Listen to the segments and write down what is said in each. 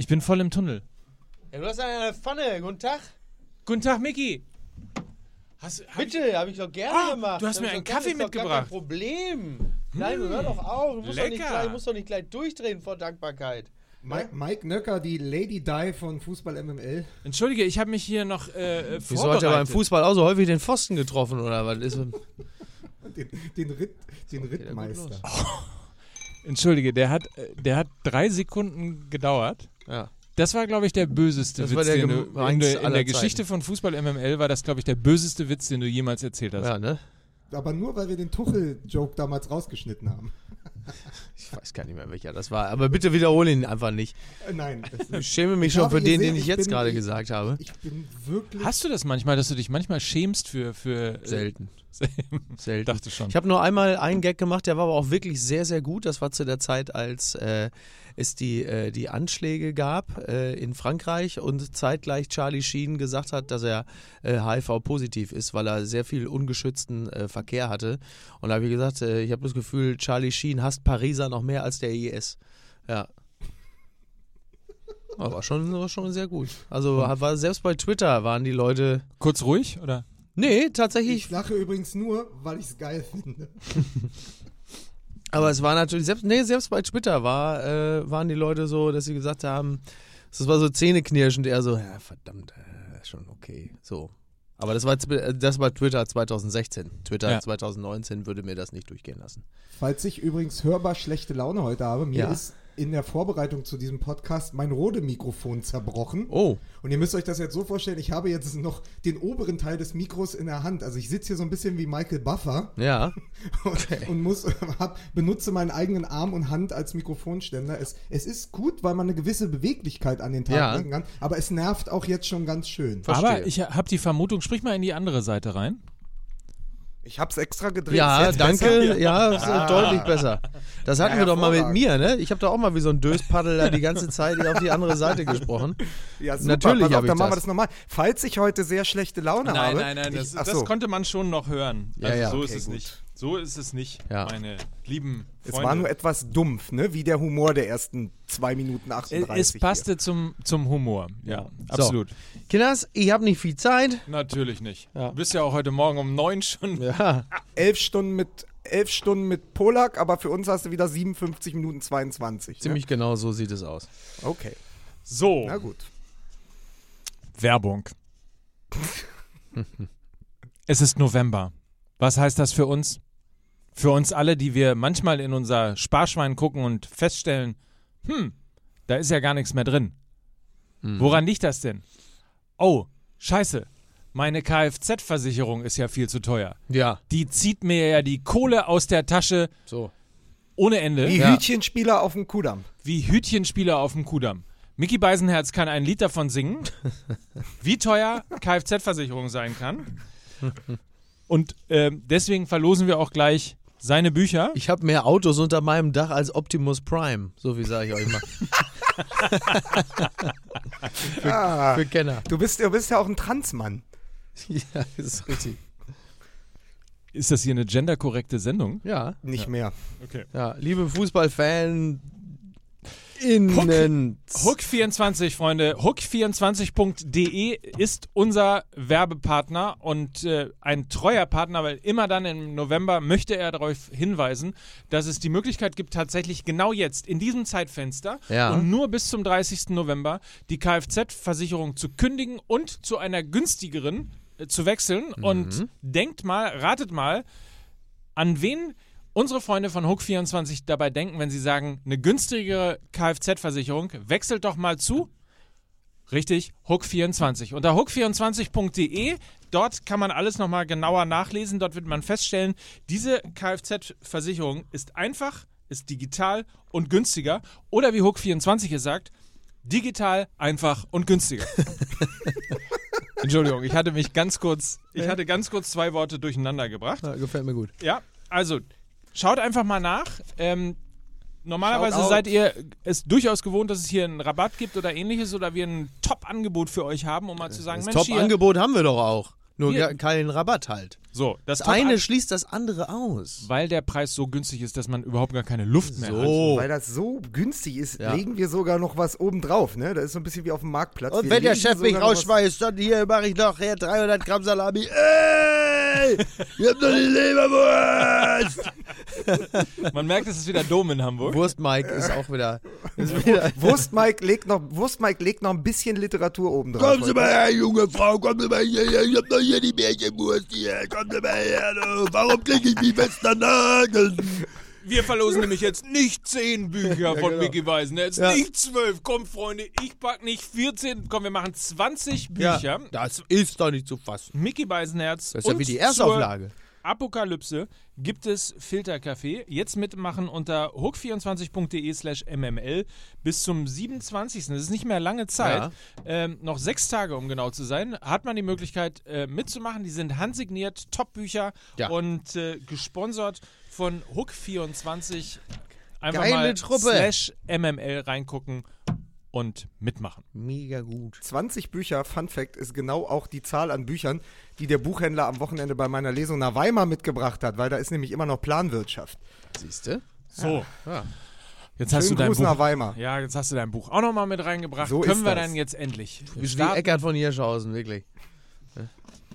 Ich bin voll im Tunnel. Ja, du hast eine Pfanne. Guten Tag. Guten Tag, Micky. Hast, hab ich- Bitte, habe ich doch gerne Ah, gemacht. du hast Hab mir einen gerne, Kaffee ist doch gar mitgebracht. Kein Problem. Nein, hör doch auf. Du musst doch, nicht gleich, musst doch nicht gleich durchdrehen vor Dankbarkeit. Mike, Mike Nöcker, die Lady Di von Fußball MML. Entschuldige, ich habe mich hier noch äh, äh, Wieso hat er beim vorbereitet. Fußball auch so häufig den Pfosten getroffen oder was ist? Den, den, Ritt, den Rittmeister. Entschuldige, der hat, äh, der hat drei Sekunden gedauert. Ja. Das war, glaube ich, der böseste Das Witz, war der den du, in, der- in der Geschichte Zeiten. von Fußball MML war das, glaube ich, der böseste Witz, den du jemals erzählt hast. Ja, ne? Aber nur, weil wir den Tuchel-Joke damals rausgeschnitten haben. Ich weiß gar nicht mehr, welcher das war. Aber bitte wiederhole ihn einfach nicht. Äh, nein. Ich schäme mich Ich schon für den, den ich ich jetzt bin- gerade ich- gesagt habe. ich bin wirklich. Hast du das manchmal, dass du dich manchmal schämst für. für äh, Selten. Selten. dachte schon. Ich habe nur einmal einen Gag gemacht, der war aber auch wirklich sehr, sehr gut. Das war zu der Zeit, als äh, es die, äh, die Anschläge gab äh, in Frankreich und zeitgleich Charlie Sheen gesagt hat, dass er äh, HIV-positiv ist, weil er sehr viel ungeschützten äh, Verkehr hatte. Und da habe ich gesagt, äh, ich habe das Gefühl, Charlie Sheen hasst Pariser noch mehr als der IS. Ja. Aber war schon, war schon sehr gut. Also war selbst bei Twitter waren die Leute. Kurz ruhig, oder? Nee, tatsächlich Ich lache übrigens nur, weil ich es geil finde. Aber es war natürlich, selbst, nee, selbst bei Twitter war, äh, waren die Leute so, dass sie gesagt haben, das war so zähneknirschend, eher so, ja, verdammt, äh, schon okay, so. Aber das war, zw- das war Twitter 2016. Twitter Ja. 2019 würde mir das nicht durchgehen lassen. Falls ich übrigens hörbar schlechte Laune heute habe, mir Ja. ist in der Vorbereitung zu diesem Podcast mein Rode-Mikrofon zerbrochen. Oh, Und ihr müsst euch das jetzt so vorstellen, ich habe jetzt noch den oberen Teil des Mikros in der Hand. Also ich sitze hier so ein bisschen wie Michael Buffer ja. und, und muss, hab, benutze meinen eigenen Arm und Hand als Mikrofonständer. Es, es ist gut, weil man eine gewisse Beweglichkeit an den Tag Ja. legen kann, aber es nervt auch jetzt schon ganz schön. Verstehe. Aber ich habe die Vermutung, sprich mal in die andere Seite rein. Ich habe es extra gedreht. Ja, danke. besser? Ja, ist Ah. deutlich besser. Das hatten Ja, wir doch mal mit mir, ne? Ich habe da auch mal wie so ein Döspaddel da die ganze Zeit auf die andere Seite gesprochen. Ja, super. Natürlich auf, dann machen wir das. das nochmal. Falls ich heute sehr schlechte Laune Nein, habe. nein, nein, das, ach das so. konnte man schon noch hören. Ja, Also ja. so Okay, ist es gut. nicht. So ist es nicht, Ja. meine lieben Es Freunde. war nur etwas dumpf, ne? Wie der Humor der ersten 2 Minuten es, 38. es passte zum, zum Humor. Ja, So. absolut. Kinders, ich habe nicht viel Zeit. Natürlich nicht. Ja. Du bist ja auch heute Morgen um neun schon. Ja. hier. Elf Stunden mit elf Stunden mit Polak, aber für uns hast du wieder 57 Minuten 22. Ziemlich genau so sieht es aus. Ne? Okay, So, na gut. Werbung. es ist November. Was heißt das für uns? Für uns alle, die wir manchmal in unser Sparschwein gucken und feststellen, hm, da ist ja gar nichts mehr drin. Woran liegt das denn? Oh, scheiße. Meine Kfz-Versicherung ist ja viel zu teuer. Ja, Die zieht mir ja die Kohle aus der Tasche so. ohne Ende. Wie Ja. Hütchenspieler auf dem Kudamm. wie Hütchenspieler auf dem Kudamm. Mickey Beisenherz kann ein Lied davon singen, wie teuer Kfz-Versicherung sein kann. Und ähm, deswegen verlosen wir auch gleich seine Bücher. Ich habe mehr Autos unter meinem Dach als Optimus Prime. So wie sage ich euch mal. für, Ah, für Kenner. du, bist, du bist ja auch ein Transmann. Ja, das ist richtig. Ist das hier eine genderkorrekte Sendung? Ja, Nicht mehr. Okay. ja. Liebe Fußballfan innen. Hook24, Freunde. Hook24.de ist unser Werbepartner und äh, ein treuer Partner, weil immer dann im November möchte er darauf hinweisen, dass es die Möglichkeit gibt, tatsächlich genau jetzt in diesem Zeitfenster Ja. und nur bis zum 30. November die Kfz-Versicherung zu kündigen und zu einer günstigeren äh, zu wechseln. Und denkt mal, ratet mal, an wen unsere Freunde von Hook24 dabei denken, wenn sie sagen, eine günstigere Kfz-Versicherung, wechselt doch mal zu. Richtig, Hook24. Unter hook24.de, dort kann man alles nochmal genauer nachlesen. Dort wird man feststellen, diese Kfz-Versicherung ist einfach, ist digital und günstiger. Oder wie Hook24 es sagt, digital, einfach und günstiger. Entschuldigung, ich hatte mich ganz kurz, ich hatte ganz kurz zwei Worte durcheinander gebracht. Ja, gefällt mir gut. Ja, also schaut einfach mal nach. Ähm, normalerweise seid ihr es durchaus gewohnt, dass es hier einen Rabatt gibt oder ähnliches oder wir ein Top-Angebot für euch haben, um mal zu sagen, Das Mensch, Top-Angebot haben wir doch auch. Nur Wir- gar keinen Rabatt halt. So, das, Das Top eine an- schließt das andere aus. weil der Preis so günstig ist, dass man überhaupt gar keine Luft mehr hat. So. Weil das so günstig ist, Ja. legen wir sogar noch was oben drauf. Ne? Das ist so ein bisschen wie auf dem Marktplatz. Und Wir wenn der Chef mich noch rausschmeißt, dann hier mache ich noch hier 300 Gramm Salami. Ey! Ich hab doch die Leberwurst! Man merkt, es ist wieder Dom in Hamburg. Wurst Mike ist auch wieder. Ist wieder Wurst Mike legt noch, Wurst Mike legt noch ein bisschen Literatur oben drauf. Kommen Sie mal her, junge Frau, kommen Sie mal hier, ich hab doch hier die Märchenwurst hier, Sie mal her, du. warum krieg ich die Westernageln? Wir verlosen nämlich jetzt nicht zehn Bücher von genau. Mickey Weisenherz, Ja. nicht zwölf. Komm, Freunde, ich pack nicht 14. Komm, wir machen 20 Bücher. Ja, das ist doch nicht zu fassen. Mickey Beisenherz. Das ist ja wie die zur Erstauflage. Apokalypse gibt es Filterkaffee. Jetzt mitmachen unter hook24.de slash mml bis zum 27. Das ist nicht mehr lange Zeit. Ja. Ähm, noch sechs Tage, um genau zu sein. Hat man die Möglichkeit äh, mitzumachen. Die sind handsigniert, Top-Bücher Ja. und äh, gesponsert von Hook24. Einfach Geile mal Truppe. slash mml reingucken und mitmachen. Mega gut. 20 Bücher, Fun Fact, ist genau auch die Zahl an Büchern, die der Buchhändler am Wochenende bei meiner Lesung nach Weimar mitgebracht hat, weil da ist nämlich immer noch Planwirtschaft. Siehst du? So, Ja. jetzt hast du dein Gruß Buch. nach Weimar. Ja, jetzt hast du dein Buch auch nochmal mit reingebracht. So Können ist wir das. dann jetzt endlich Bist wie starten? Eckart von Hirschhausen, wirklich.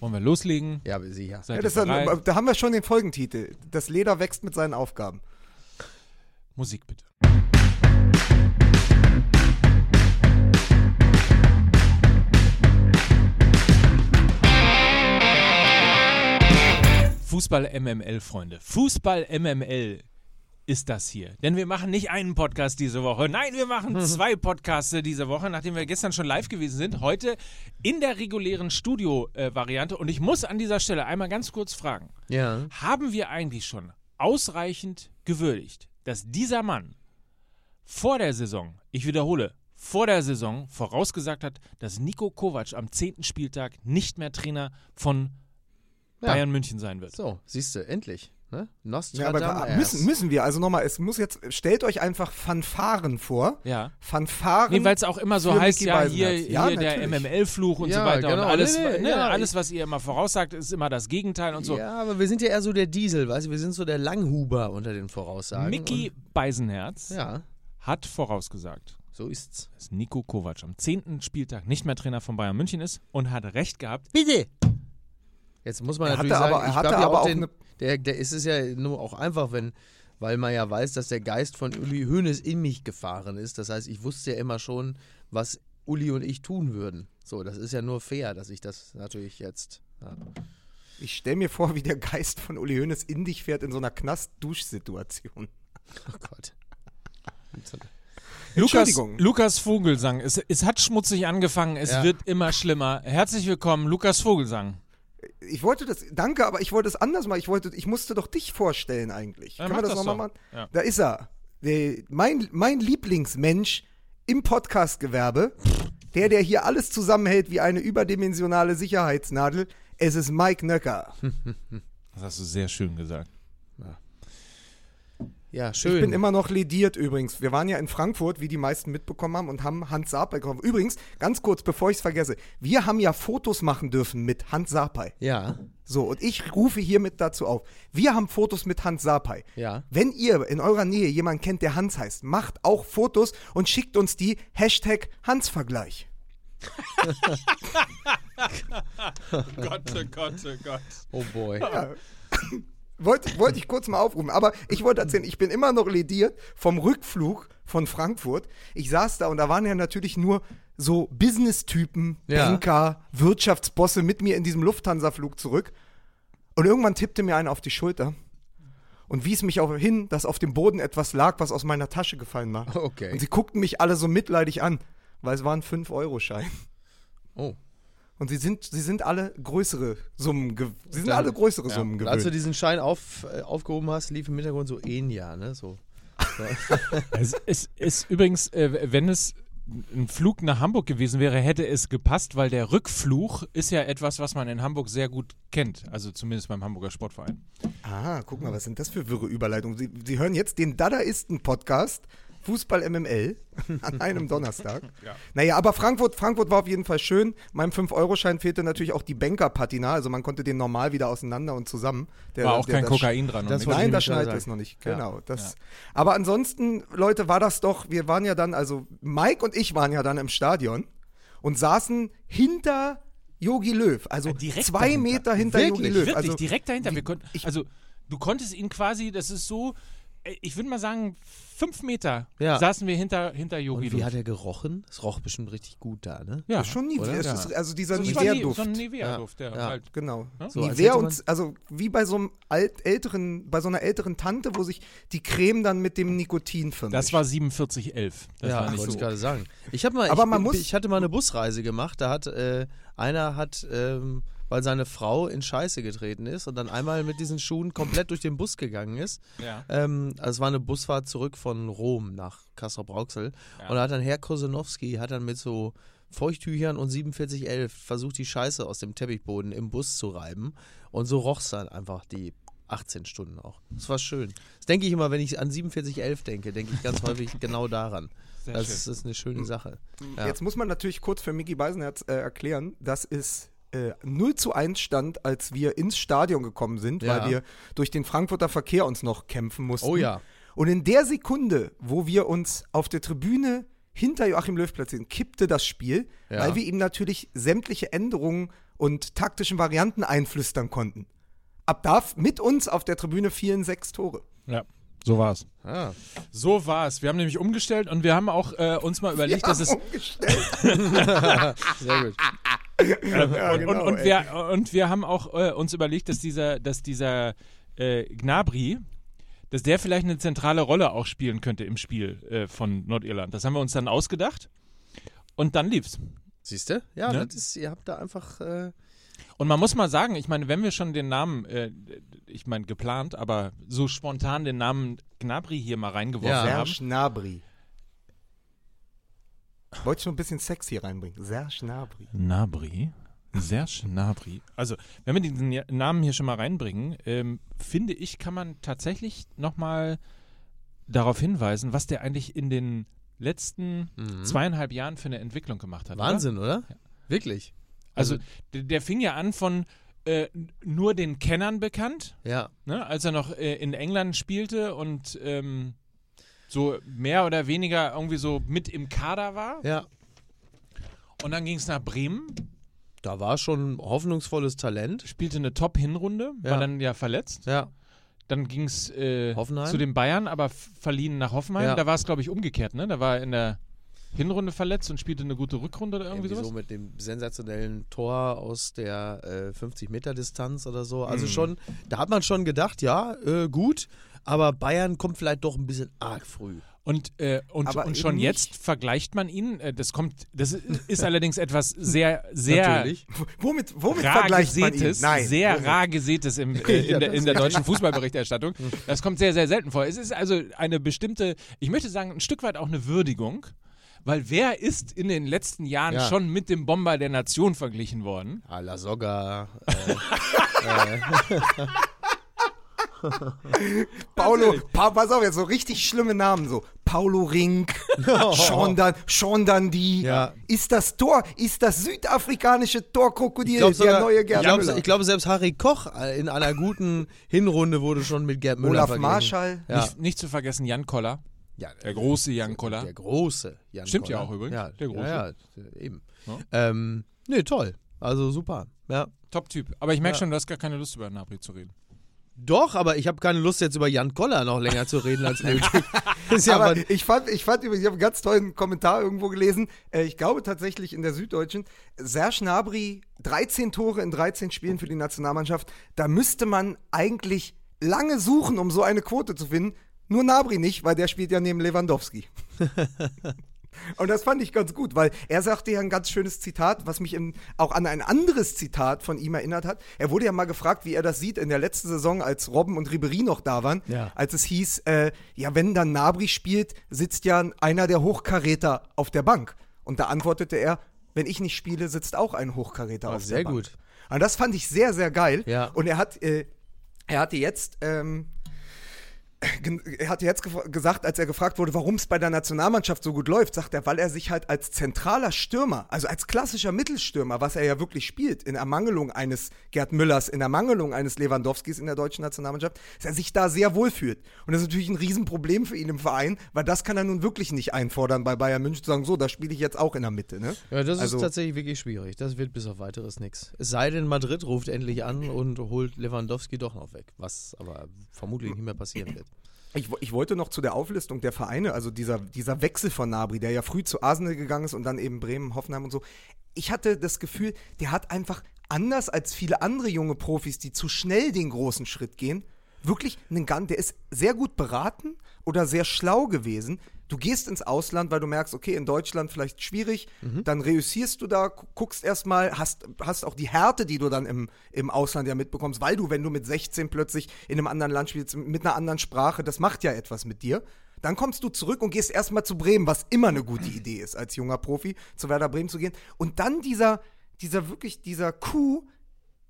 Wollen wir loslegen? Ja, sicher. Ja, dann, da haben wir schon den Folgentitel. Das Leder wächst mit seinen Aufgaben. Musik bitte. Fußball MML, Freunde. Fußball MML ist das hier. Denn wir machen nicht einen Podcast diese Woche. Nein, wir machen zwei Podcasts diese Woche, nachdem wir gestern schon live gewesen sind. Heute in der regulären Studio-Variante. Und ich muss an dieser Stelle einmal ganz kurz fragen. Ja. Haben wir eigentlich schon ausreichend gewürdigt, dass dieser Mann vor der Saison, ich wiederhole, vor der Saison vorausgesagt hat, dass Nico Kovac am 10. Spieltag nicht mehr Trainer von Ja. Bayern München sein wird? So, siehst du, endlich. Ne? Ja, aber müssen, müssen wir, also nochmal, es muss jetzt, stellt euch einfach Fanfaren vor. Ja. Fanfaren. Nee, weil es auch immer so heißt, Mickey ja, hier. Ja, hier der. MML-Fluch und Ja, so weiter. genau. Und alles, Nee, nee, ne, ja, alles, was ihr immer voraussagt, ist immer das Gegenteil und so. Ja, aber wir sind ja eher so der Diesel, weißt du, wir sind so der Langhuber unter den Voraussagen. Mickey Beisenherz ja, hat vorausgesagt, so ist's. dass Nico Kovac am 10. Spieltag nicht mehr Trainer von Bayern München ist und hat recht gehabt. Bitte! Jetzt muss man Er natürlich hatte sagen, aber- er ich hatte ja aber auch den, eine- der, der ist es ja nur auch einfach, wenn, weil man ja weiß, dass der Geist von Uli Hoeneß in mich gefahren ist. Das heißt, ich wusste ja immer schon, was Uli und ich tun würden. So, das ist ja nur fair, dass ich das natürlich jetzt. Ja. Ich stelle mir vor, wie der Geist von Uli Hoeneß in dich fährt in so einer Knast-Dusch-Situation. Oh Gott. Lukas, Entschuldigung. Lukas Vogelsang. Es, es hat schmutzig angefangen, es Ja. wird immer schlimmer. Herzlich willkommen, Lukas Vogelsang. Ich wollte das, danke, aber ich wollte es anders machen. Ich wollte, ich musste doch dich vorstellen eigentlich. Ja, Können wir das, das nochmal machen? Ja. Da ist er. Der, mein, mein Lieblingsmensch im Podcast-Gewerbe. Der, der hier alles zusammenhält wie eine überdimensionale Sicherheitsnadel. Es ist Mike Nöcker. Das hast du sehr schön gesagt. Ja, schön. Ich bin immer noch lediert übrigens. Wir waren ja in Frankfurt, wie die meisten mitbekommen haben, und haben Hans Sapai gekauft. Übrigens, ganz kurz, bevor ich es vergesse, wir haben ja Fotos machen dürfen mit Hans Sapai. ja, So, und ich rufe hiermit dazu auf. Wir haben Fotos mit Hans Sapai. ja. Wenn ihr in eurer Nähe jemanden kennt, der Hans heißt, macht auch Fotos und schickt uns die Hashtag Hans-Vergleich. Gott, oh Gott, oh Gott. Oh boy. Wollte wollte ich kurz mal aufrufen. Aber ich wollte erzählen, ich bin immer noch lediert vom Rückflug von Frankfurt. Ich saß da und da waren ja natürlich nur so Business-Typen, Ja. Banker, Wirtschaftsbosse mit mir in diesem Lufthansa-Flug zurück. Und irgendwann tippte mir einer auf die Schulter und wies mich auch hin, dass auf dem Boden etwas lag, was aus meiner Tasche gefallen war. Okay. Und sie guckten mich alle so mitleidig an, weil es waren 5-Euro-Schein. Oh. Und sie sind, sie sind alle größere Summen, ge- sie sind alle größere Ja. Summen Und Als du gewöhnt. diesen Schein auf, äh, aufgehoben hast, lief im Hintergrund so Enya, ne? So. Es ist, ist übrigens, äh, wenn es ein Flug nach Hamburg gewesen wäre, hätte es gepasst, weil der Rückfluch ist ja etwas, was man in Hamburg sehr gut kennt. Also zumindest beim Hamburger Sportverein. Ah, guck mal, was sind das für wirre Überleitungen? Sie, Sie hören jetzt den Dadaisten-Podcast Fußball MML an einem Donnerstag. Naja, aber Frankfurt, Frankfurt war auf jeden Fall schön. Meinem 5-Euro-Schein fehlte natürlich auch die Banker-Patina, also man konnte den normal wieder auseinander und zusammen. Der, War auch der, kein das- Kokain dran. das. Nein, da sagen. es noch nicht. Ja. Genau. Das. Aber ansonsten, Leute, war das doch, wir waren ja dann, also Mike und ich waren ja dann im Stadion und saßen hinter Yogi Löw. Also Ja, direkt zwei dahinter. Meter hinter Yogi Löw. Wirklich, also, direkt dahinter. Wir konnten, also, du konntest ihn quasi, das ist so, äh, ich würde mal sagen, fünf Meter Ja. saßen wir hinter, hinter Yogi Und wie Löw. hat er gerochen? Es roch bestimmt richtig gut da, ne? ja, ist schon Nivea. Ja. ist, also dieser nie- Nivea-Duft. so ein Nivea-Duft, der Ja. halt. Genau. So, als Nivea man- und also wie bei so einem alt, älteren, bei so einer älteren Tante, wo sich die Creme dann mit dem Nikotin vermischt. Das war 4711. Das ja, war nicht wollte so. ich gerade sagen. Ich habe mal, Aber ich, man bin- muss- ich hatte mal eine Busreise gemacht. Da hat äh, einer hat, ähm, weil seine Frau in Scheiße getreten ist und dann einmal mit diesen Schuhen komplett durch den Bus gegangen ist. Ja. Ähm, also es war eine Busfahrt zurück von Rom nach Kassel-Brauxel. Ja. Und da hat dann Herr Kosenowski hat dann mit so Feuchttüchern und 4711 versucht, die Scheiße aus dem Teppichboden im Bus zu reiben. Und so roch es dann einfach die 18 Stunden auch. Das war schön. Das denke ich immer, wenn ich an 4711 denke, denke ich ganz häufig genau daran. Sehr Das schön. ist, das ist eine schöne Sache. Ja. Jetzt muss man natürlich kurz für Mickey Beisenherz äh, erklären, dass es äh, 0 zu 1 stand, als wir ins Stadion gekommen sind, Ja. weil wir durch den Frankfurter Verkehr uns noch kämpfen mussten. Oh ja. Und in der Sekunde, wo wir uns auf der Tribüne hinter Joachim Löw platzieren, kippte das Spiel, Ja. weil wir ihm natürlich sämtliche Änderungen und taktischen Varianten einflüstern konnten. Ab da mit uns auf der Tribüne fielen sechs Tore. Ja, so war's. Ah. So war's. Wir haben nämlich umgestellt und wir haben auch äh, uns mal überlegt, Wir dass haben es umgestellt. Sehr gut. Ja, und, genau, und, und, wir, und wir haben auch äh, uns überlegt, dass dieser, dass dieser äh, Gnabry, dass der vielleicht eine zentrale Rolle auch spielen könnte im Spiel äh, von Nordirland. Das haben wir uns dann ausgedacht und dann lief's. Siehst du? Ja, Ne? das ist, ihr habt da einfach. Äh, Und man muss mal sagen, ich meine, wenn wir schon den Namen, äh, ich meine geplant, aber so spontan den Namen Gnabry hier mal reingeworfen Ja. haben. Serge Gnabry. Wollte schon ein bisschen Sex hier reinbringen. Serge Gnabry. Gnabry. Serge Gnabry. Also, wenn wir diesen Ja- Namen hier schon mal reinbringen, ähm, finde ich, kann man tatsächlich nochmal darauf hinweisen, was der eigentlich in den letzten zweieinhalb Jahren für eine Entwicklung gemacht hat. Oder? Mhm. Wahnsinn, oder? Wirklich. Also, der, der fing ja an von äh, nur den Kennern bekannt, Ja. ne, als er noch äh, in England spielte und ähm, so mehr oder weniger irgendwie so mit im Kader war. Ja. Und dann ging es nach Bremen, Da war schon hoffnungsvolles Talent. spielte eine Top-Hinrunde, war Ja. dann ja verletzt. Ja. Dann ging es äh, zu den Bayern, aber verliehen nach Hoffenheim. Ja. Da war es, glaube ich, umgekehrt. Ne? Da war er in der Hinrunde verletzt und spielte eine gute Rückrunde oder irgendwie Irgendwie sowas. so mit dem sensationellen Tor aus der äh, 50-Meter-Distanz oder so. Mhm. Also schon, da hat man schon gedacht, ja, äh, gut, aber Bayern kommt vielleicht doch ein bisschen arg früh. Und, äh, und, und schon jetzt vergleicht man ihn. Äh, das kommt, das ist allerdings etwas sehr, sehr Natürlich. Womit, womit rar vergleicht man ihn? gesätes, Nein. sehr womit? rar gesätes im, äh, in, der, in der deutschen Fußballberichterstattung. Das kommt sehr, sehr selten vor. Es ist also eine bestimmte, ich möchte sagen, ein Stück weit auch eine Würdigung, weil wer ist in den letzten Jahren Ja. schon mit dem Bomber der Nation verglichen worden? La Soga. Äh, Paulo, pa pass auf, jetzt so richtig schlimme Namen so. Paulo Rink, Sean, Dan Sean Dundee. Ja. Ist das Tor, ist das südafrikanische Torkrokodil ich der sogar, neue ich Gerd glaube, Müller? ich glaube, selbst Harry Koch äh, in einer guten Hinrunde wurde schon mit Gerd Müller Olaf verglichen. Marschall. Ja. Nicht, nicht zu vergessen Jan Koller, Ja, der große Jan Koller. Der große Jan Stimmt ja Koller. auch übrigens, Ja, der große. Ja, ja, eben. Ja. Ähm, nee, toll. Also super. Ja. Top-Typ. Aber ich merke Ja. schon, du hast gar keine Lust über Nabri zu reden. Doch, aber ich habe keine Lust jetzt über Jan Koller noch länger zu reden als nötig. ja aber ich fand, ich fand übrigens, ich habe einen ganz tollen Kommentar irgendwo gelesen. Äh, ich glaube tatsächlich in der Süddeutschen, Serge Gnabry, 13 Tore in 13 Spielen für die Nationalmannschaft. Da müsste man eigentlich lange suchen, um so eine Quote zu finden. Nur Gnabry nicht, weil der spielt ja neben Lewandowski. Und das fand ich ganz gut, weil er sagte ja ein ganz schönes Zitat, was mich in, auch an ein anderes Zitat von ihm erinnert hat. Er wurde ja mal gefragt, wie er das sieht in der letzten Saison, als Robben und Ribery noch da waren, Ja. als es hieß, äh, ja, wenn dann Nabri spielt, sitzt ja einer der Hochkaräter auf der Bank. Und da antwortete er, wenn ich nicht spiele, sitzt auch ein Hochkaräter Ah, auf sehr der Bank. gut. Und das fand ich sehr, sehr geil. Ja. Und er hat, äh, er hatte jetzt, ähm, er hat jetzt gesagt, als er gefragt wurde, warum es bei der Nationalmannschaft so gut läuft, sagt er, weil er sich halt als zentraler Stürmer, also als klassischer Mittelstürmer, was er ja wirklich spielt, in Ermangelung eines Gerd Müllers, in Ermangelung eines Lewandowskis in der deutschen Nationalmannschaft, dass er sich da sehr wohl fühlt. Und das ist natürlich ein Riesenproblem für ihn im Verein, weil das kann er nun wirklich nicht einfordern bei Bayern München, zu sagen, so, da spiele ich jetzt auch in der Mitte. Ne? Ja, das also, ist tatsächlich wirklich schwierig. Das wird bis auf weiteres nichts. Es sei denn, Madrid ruft endlich an und holt Lewandowski doch noch weg, was aber vermutlich nicht mehr passieren wird. Ich, ich, wollte noch zu der Auflistung der Vereine, also dieser, dieser Wechsel von Nabri, der ja früh zu Arsenal gegangen ist und dann eben Bremen, Hoffenheim und so. Ich hatte das Gefühl, der hat einfach anders als viele andere junge Profis, die zu schnell den großen Schritt gehen, wirklich einen Gang, der ist sehr gut beraten oder sehr schlau gewesen, du gehst ins Ausland, weil du merkst, okay, in Deutschland vielleicht schwierig, mhm. dann reüssierst du da, guckst erstmal, hast, hast auch die Härte, die du dann im, im Ausland ja mitbekommst, weil du, wenn du mit 16 plötzlich in einem anderen Land spielst, mit einer anderen Sprache, das macht ja etwas mit dir. Dann kommst du zurück und gehst erstmal zu Bremen, was immer eine gute Idee ist, als junger Profi zu Werder Bremen zu gehen. Und dann dieser, dieser wirklich, dieser Coup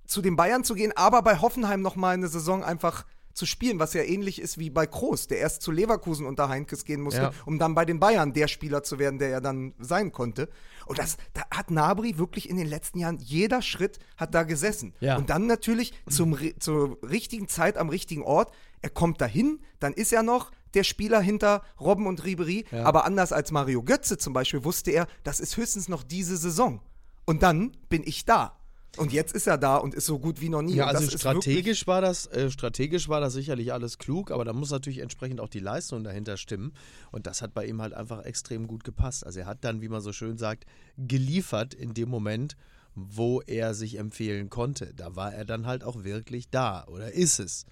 zu den Bayern zu gehen, aber bei Hoffenheim nochmal eine Saison einfach zu spielen, was ja ähnlich ist wie bei Kroos, der erst zu Leverkusen unter Heinkes gehen musste, ja. um dann bei den Bayern der Spieler zu werden, der er dann sein konnte. Und das da hat Nabri wirklich in den letzten Jahren, jeder Schritt hat da gesessen. Ja. Und dann natürlich zum, zur richtigen Zeit am richtigen Ort. Er kommt dahin, dann ist er noch der Spieler hinter Robben und Ribery. Ja. Aber anders als Mario Götze zum Beispiel wusste er, das ist höchstens noch diese Saison. Und dann bin ich da. Und jetzt ist er da und ist so gut wie noch nie. Ja, also strategisch war das, äh, strategisch war das sicherlich alles klug, aber da muss natürlich entsprechend auch die Leistung dahinter stimmen. Und das hat bei ihm halt einfach extrem gut gepasst. Also er hat dann, wie man so schön sagt, geliefert in dem Moment, wo er sich empfehlen konnte. Da war er dann halt auch wirklich da oder ist es.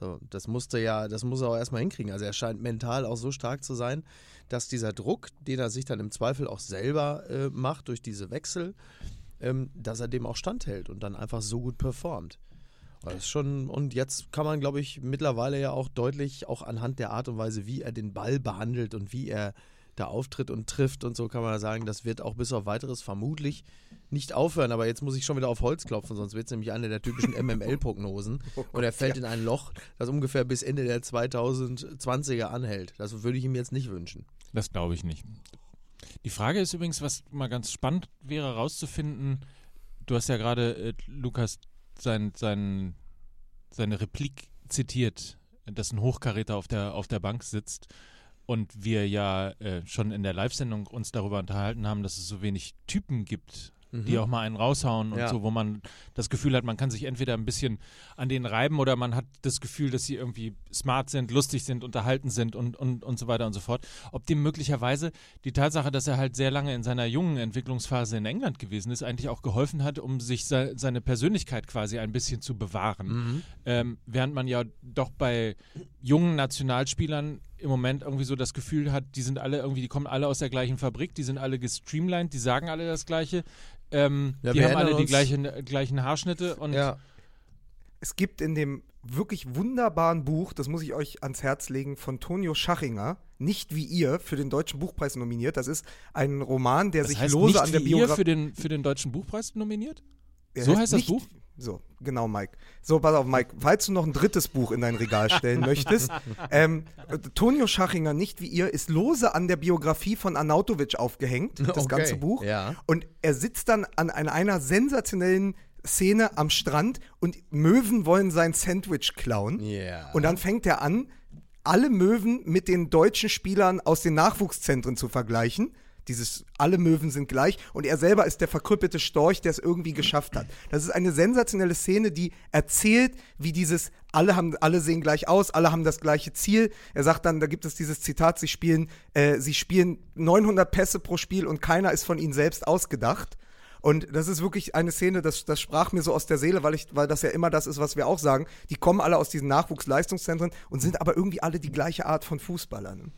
So, das musste ja, das muss er auch erstmal hinkriegen. Also er scheint mental auch so stark zu sein, dass dieser Druck, den er sich dann im Zweifel auch selber äh, macht durch diese Wechsel, ähm, dass er dem auch standhält und dann einfach so gut performt. Das ist schon, und jetzt kann man, glaube ich, mittlerweile ja auch deutlich, auch anhand der Art und Weise, wie er den Ball behandelt und wie er da auftritt und trifft und so, kann man sagen, das wird auch bis auf weiteres vermutlich nicht aufhören. Aber jetzt muss ich schon wieder auf Holz klopfen, sonst wird es nämlich eine der typischen MML-Prognosen. oh und er fällt ja. in ein Loch, das ungefähr bis Ende der 2020er anhält. Das würde ich ihm jetzt nicht wünschen. Das glaube ich nicht. Die Frage ist übrigens, was mal ganz spannend wäre herauszufinden, du hast ja gerade, äh, Lukas, sein, sein, seine Replik zitiert, dass ein Hochkaräter auf der, auf der Bank sitzt und wir ja äh, schon in der Live-Sendung uns darüber unterhalten haben, dass es so wenig Typen gibt mhm. die auch mal einen raushauen und ja. so, wo man das Gefühl hat, man kann sich entweder ein bisschen an denen reiben oder man hat das Gefühl, dass sie irgendwie smart sind, lustig sind, unterhalten sind und, und, und so weiter und so fort. Ob dem möglicherweise die Tatsache, dass er halt sehr lange in seiner jungen Entwicklungsphase in England gewesen ist, eigentlich auch geholfen hat, um sich se seine Persönlichkeit quasi ein bisschen zu bewahren. Mhm. Ähm, während man ja doch bei jungen Nationalspielern im Moment irgendwie so das Gefühl hat, die sind alle irgendwie, die kommen alle aus der gleichen Fabrik, die sind alle gestreamlined, die sagen alle das Gleiche. Ähm, ja, die haben alle die gleichen, gleichen Haarschnitte und. Ja. Es gibt in dem wirklich wunderbaren Buch, das muss ich euch ans Herz legen, von Tonio Schachinger, nicht wie ihr, für den Deutschen Buchpreis nominiert. Das ist ein Roman, der das sich lose nicht an der Biografie. für den, für den Deutschen Buchpreis nominiert? so heißt, heißt das Buch? So, genau, Mike. So, pass auf, Mike. Falls du noch ein drittes Buch in dein Regal stellen möchtest, ähm, Tonio Schachinger, nicht wie ihr, ist lose an der Biografie von Arnautovic aufgehängt, das okay, ganze Buch. Ja. Und er sitzt dann an, an einer sensationellen Szene am Strand und Möwen wollen sein Sandwich klauen. Yeah. Und dann fängt er an, alle Möwen mit den deutschen Spielern aus den Nachwuchszentren zu vergleichen dieses, alle Möwen sind gleich und er selber ist der verkrüppelte Storch, der es irgendwie geschafft hat. Das ist eine sensationelle Szene, die erzählt, wie dieses, alle haben, alle sehen gleich aus, alle haben das gleiche Ziel. Er sagt dann, da gibt es dieses Zitat, sie spielen, äh, sie spielen 900 Pässe pro Spiel und keiner ist von ihnen selbst ausgedacht. Und das ist wirklich eine Szene, das, das sprach mir so aus der Seele, weil, ich, weil das ja immer das ist, was wir auch sagen. Die kommen alle aus diesen Nachwuchsleistungszentren und sind aber irgendwie alle die gleiche Art von Fußballern.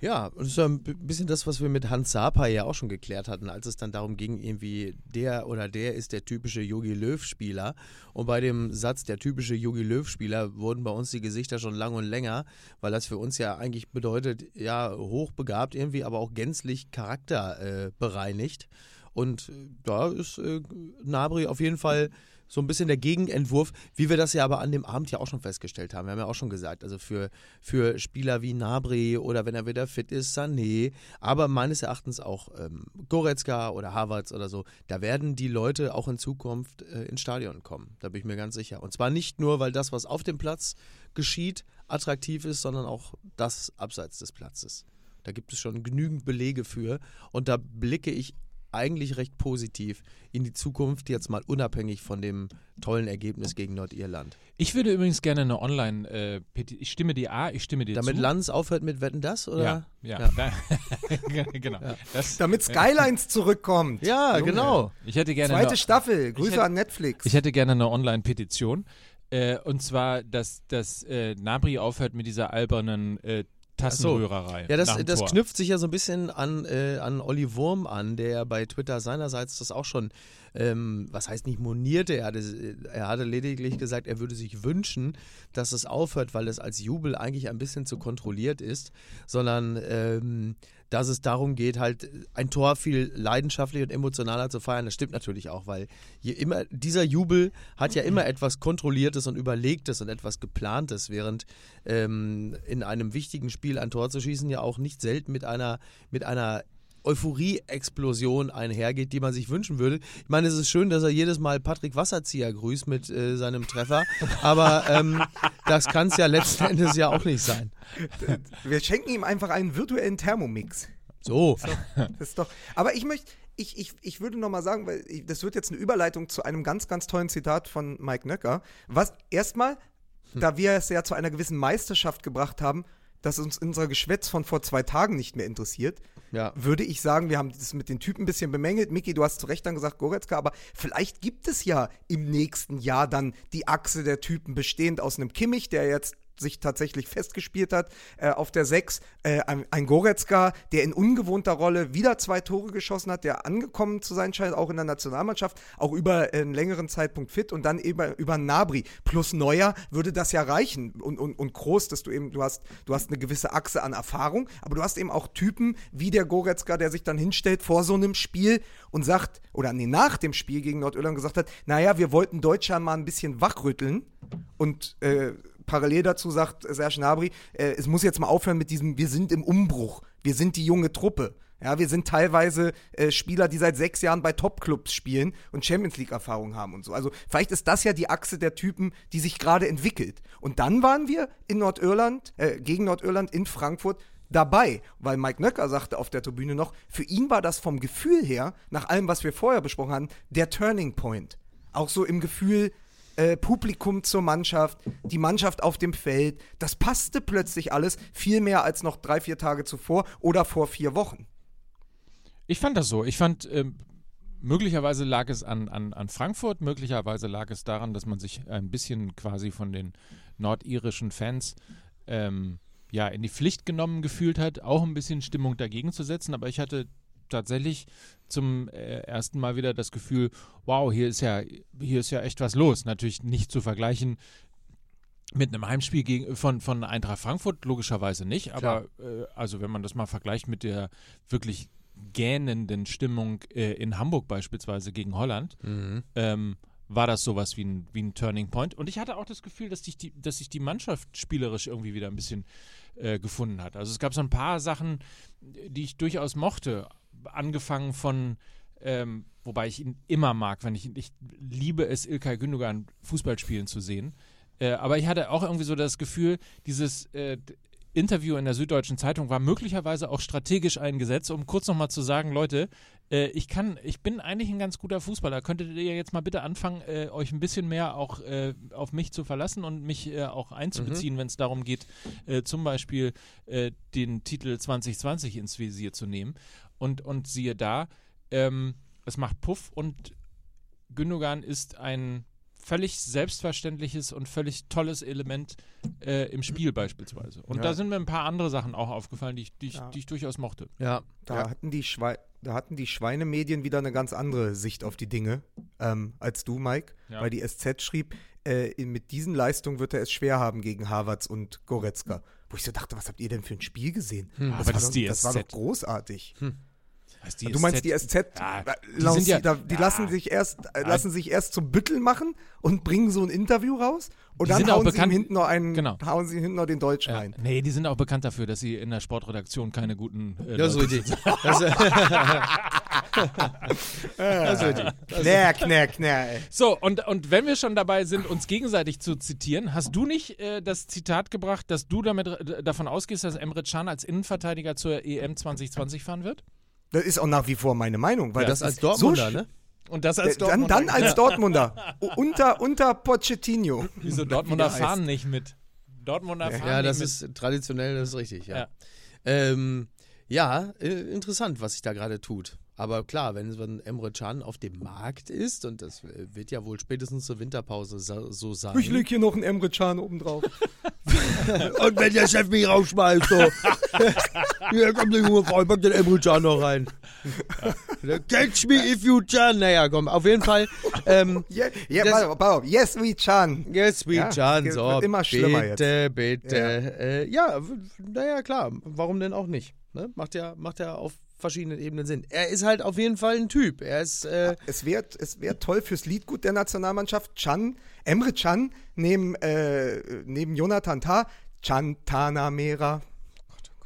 Ja, das ist ein bisschen das, was wir mit Hans Sapa ja auch schon geklärt hatten, als es dann darum ging, irgendwie der oder der ist der typische Yogi Löw-Spieler. Und bei dem Satz der typische Yogi Löw-Spieler wurden bei uns die Gesichter schon lang und länger, weil das für uns ja eigentlich bedeutet, ja, hochbegabt irgendwie, aber auch gänzlich charakterbereinigt. Äh, und da ist äh, Nabri auf jeden Fall so ein bisschen der Gegenentwurf, wie wir das ja aber an dem Abend ja auch schon festgestellt haben. Wir haben ja auch schon gesagt, also für, für Spieler wie Nabri oder wenn er wieder fit ist, Sané, aber meines Erachtens auch ähm, Goretzka oder Havertz oder so, da werden die Leute auch in Zukunft äh, ins Stadion kommen. Da bin ich mir ganz sicher. Und zwar nicht nur, weil das, was auf dem Platz geschieht, attraktiv ist, sondern auch das abseits des Platzes. Da gibt es schon genügend Belege für. Und da blicke ich eigentlich recht positiv in die Zukunft, jetzt mal unabhängig von dem tollen Ergebnis gegen Nordirland. Ich würde übrigens gerne eine Online, äh, ich stimme dir A, ich stimme dir Damit zu. Lanz aufhört mit Wetten das, oder? Ja, ja. Ja. Da, genau. Das, Damit Skylines zurückkommt. Ja, Junge. genau. ich hätte gerne Zweite eine, Staffel. Grüße hätte- an Netflix. ich hätte gerne eine Online-Petition. Äh, und zwar, dass, dass äh, Nabri aufhört mit dieser albernen äh, Tassenrührerei. Ja, das, das Tor. knüpft sich ja so ein bisschen an, äh, an Olli Wurm an, der bei Twitter seinerseits das auch schon, ähm, was heißt nicht monierte, er hatte, er hatte lediglich gesagt, er würde sich wünschen, dass es aufhört, weil es als Jubel eigentlich ein bisschen zu kontrolliert ist, sondern ähm, dass es darum geht, halt ein Tor viel leidenschaftlicher und emotionaler zu feiern. Das stimmt natürlich auch, weil je immer, dieser Jubel hat ja immer etwas Kontrolliertes und Überlegtes und etwas Geplantes, während ähm, in einem wichtigen Spiel ein Tor zu schießen ja auch nicht selten mit einer, mit einer Euphorie-Explosion einhergeht, die man sich wünschen würde. Ich meine, es ist schön, dass er jedes Mal Patrick Wasserzieher grüßt mit äh, seinem Treffer, aber ähm, das kann es ja letzten Endes ja auch nicht sein. Wir schenken ihm einfach einen virtuellen Thermomix. So, Das ist doch. Aber ich möchte, ich, ich, ich würde noch mal sagen, weil ich, das wird jetzt eine Überleitung zu einem ganz, ganz tollen Zitat von Mike Nöcker. Was erstmal, da wir es ja zu einer gewissen Meisterschaft gebracht haben, dass uns unser Geschwätz von vor zwei Tagen nicht mehr interessiert, ja. würde ich sagen, wir haben das mit den Typen ein bisschen bemängelt. Miki, du hast zu Recht dann gesagt, Goretzka, aber vielleicht gibt es ja im nächsten Jahr dann die Achse der Typen bestehend aus einem Kimmich, der jetzt sich tatsächlich festgespielt hat äh, auf der 6. Äh, ein, Goretzka, der in ungewohnter Rolle wieder zwei Tore geschossen hat, der angekommen zu sein scheint, auch in der Nationalmannschaft, auch über einen längeren Zeitpunkt fit und dann eben über Nabri plus Neuer würde das ja reichen und, und, und groß, dass du eben, du hast, du hast eine gewisse Achse an Erfahrung, aber du hast eben auch Typen wie der Goretzka, der sich dann hinstellt vor so einem Spiel und sagt, oder nee, nach dem Spiel gegen Nordirland gesagt hat, naja, wir wollten Deutschland mal ein bisschen wachrütteln und äh, parallel dazu sagt Serge Gnabry, äh, es muss jetzt mal aufhören mit diesem, wir sind im Umbruch, wir sind die junge Truppe. Ja, wir sind teilweise äh, Spieler, die seit sechs Jahren bei Topclubs spielen und Champions League-Erfahrung haben und so. Also vielleicht ist das ja die Achse der Typen, die sich gerade entwickelt. Und dann waren wir in Nordirland, äh, gegen Nordirland in Frankfurt dabei, weil Mike Nöcker sagte auf der Tribüne noch, für ihn war das vom Gefühl her, nach allem, was wir vorher besprochen haben, der Turning Point. Auch so im Gefühl, äh, Publikum zur Mannschaft, die Mannschaft auf dem Feld. Das passte plötzlich alles viel mehr als noch drei, vier Tage zuvor oder vor vier Wochen. Ich fand das so. Ich fand, ähm, möglicherweise lag es an, an, an Frankfurt, möglicherweise lag es daran, dass man sich ein bisschen quasi von den nordirischen Fans ähm, ja, in die Pflicht genommen gefühlt hat, auch ein bisschen Stimmung dagegen zu setzen. Aber ich hatte tatsächlich zum äh, ersten Mal wieder das Gefühl, wow, hier ist ja, hier ist ja echt was los. Natürlich nicht zu vergleichen mit einem Heimspiel gegen, von, von Eintracht Frankfurt, logischerweise nicht, aber äh, also wenn man das mal vergleicht mit der wirklich gähnenden Stimmung äh, in Hamburg beispielsweise gegen Holland, Mhm. ähm, war das sowas wie ein, wie ein Turning Point. Und ich hatte auch das Gefühl, dass sich die, dass sich die Mannschaft spielerisch irgendwie wieder ein bisschen äh, gefunden hat. Also es gab so ein paar Sachen, die ich durchaus mochte. Angefangen von, ähm, wobei ich ihn immer mag, wenn ich ihn, ich liebe es, Ilkay Gündogan Fußball spielen zu sehen. Äh, aber ich hatte auch irgendwie so das Gefühl, dieses äh, Interview in der Süddeutschen Zeitung war möglicherweise auch strategisch eingesetzt, um kurz nochmal zu sagen, Leute, äh, ich kann, ich bin eigentlich ein ganz guter Fußballer. Könntet ihr jetzt mal bitte anfangen, äh, euch ein bisschen mehr auch äh, auf mich zu verlassen und mich äh, auch einzubeziehen, wenn es darum geht, äh, zum Beispiel äh, den Titel 2020 ins Visier zu nehmen. Und, und siehe da, ähm, es macht Puff und Gündogan ist ein völlig selbstverständliches und völlig tolles Element äh, im Spiel beispielsweise. Und Ja. da sind mir ein paar andere Sachen auch aufgefallen, die ich, die ich, Ja. die ich durchaus mochte. Ja, Da, ja. hatten die Schwei da hatten die Schweinemedien wieder eine ganz andere Sicht auf die Dinge ähm, als du, Mike. Ja. Weil die SZ schrieb, äh, mit diesen Leistungen wird er es schwer haben gegen Havertz und Goretzka. Wo ich so dachte, was habt ihr denn für ein Spiel gesehen? Hm. Aber war das doch, das war doch großartig. Heißt die Du meinst die SZ, Ja, äh, die sind ja- da, die ja. lassen sich erst äh, lassen sich erst zum Büttel machen und bringen so ein Interview raus und Die dann hauen sie bekannt- hinten noch einen Genau. hauen sie hinten noch den Deutsch Ja. rein. Nee, die sind auch bekannt dafür, dass sie in der Sportredaktion keine guten äh, Das ist Leute richtig. Das, das ist richtig. Knär, knär, knär. ey. So, und, und wenn wir schon dabei sind, uns gegenseitig zu zitieren, hast du nicht äh, das Zitat gebracht, dass du damit äh, davon ausgehst, dass Emre Can als Innenverteidiger zur EM 2020 fahren wird? Das ist auch nach wie vor meine Meinung, weil Ja, das, das als ist Dortmunder, so ne? Und das Äh, Dann, dann als Dortmunder. Unter, unter Pochettino. Wieso Dortmunder fahren nicht mit? Dortmunder fahren Ja, nicht das mit. ist traditionell, das ist richtig, ja. Ja. Ähm, ja, äh, interessant, was sich da gerade tut. Aber klar, wenn so ein Emre Can auf dem Markt ist, und das äh, wird ja wohl spätestens zur Winterpause so, sein. Ich leg hier noch einen Emre Can oben drauf. und wenn der Chef mich rausschmeißt, so. Hier kommt der junge Frau, pack den Emre Can noch rein. Catch me if you can. Naja, komm, auf jeden Fall. Ähm, Yeah, yeah, Das-. Yes, we Can. Yes, we Ja, Can, so. wird immer schlimmer bitte, bitte. Äh, ja, w- naja, klar. Warum denn auch nicht? Ne? Macht, ja, macht ja auf verschiedenen Ebenen Sinn. Er ist halt auf jeden Fall ein Typ. Er ist, äh, Es wäre es wär toll fürs Liedgut der Nationalmannschaft. Can, Emre Can neben, äh, neben Jonathan Tah. Chantana Mera.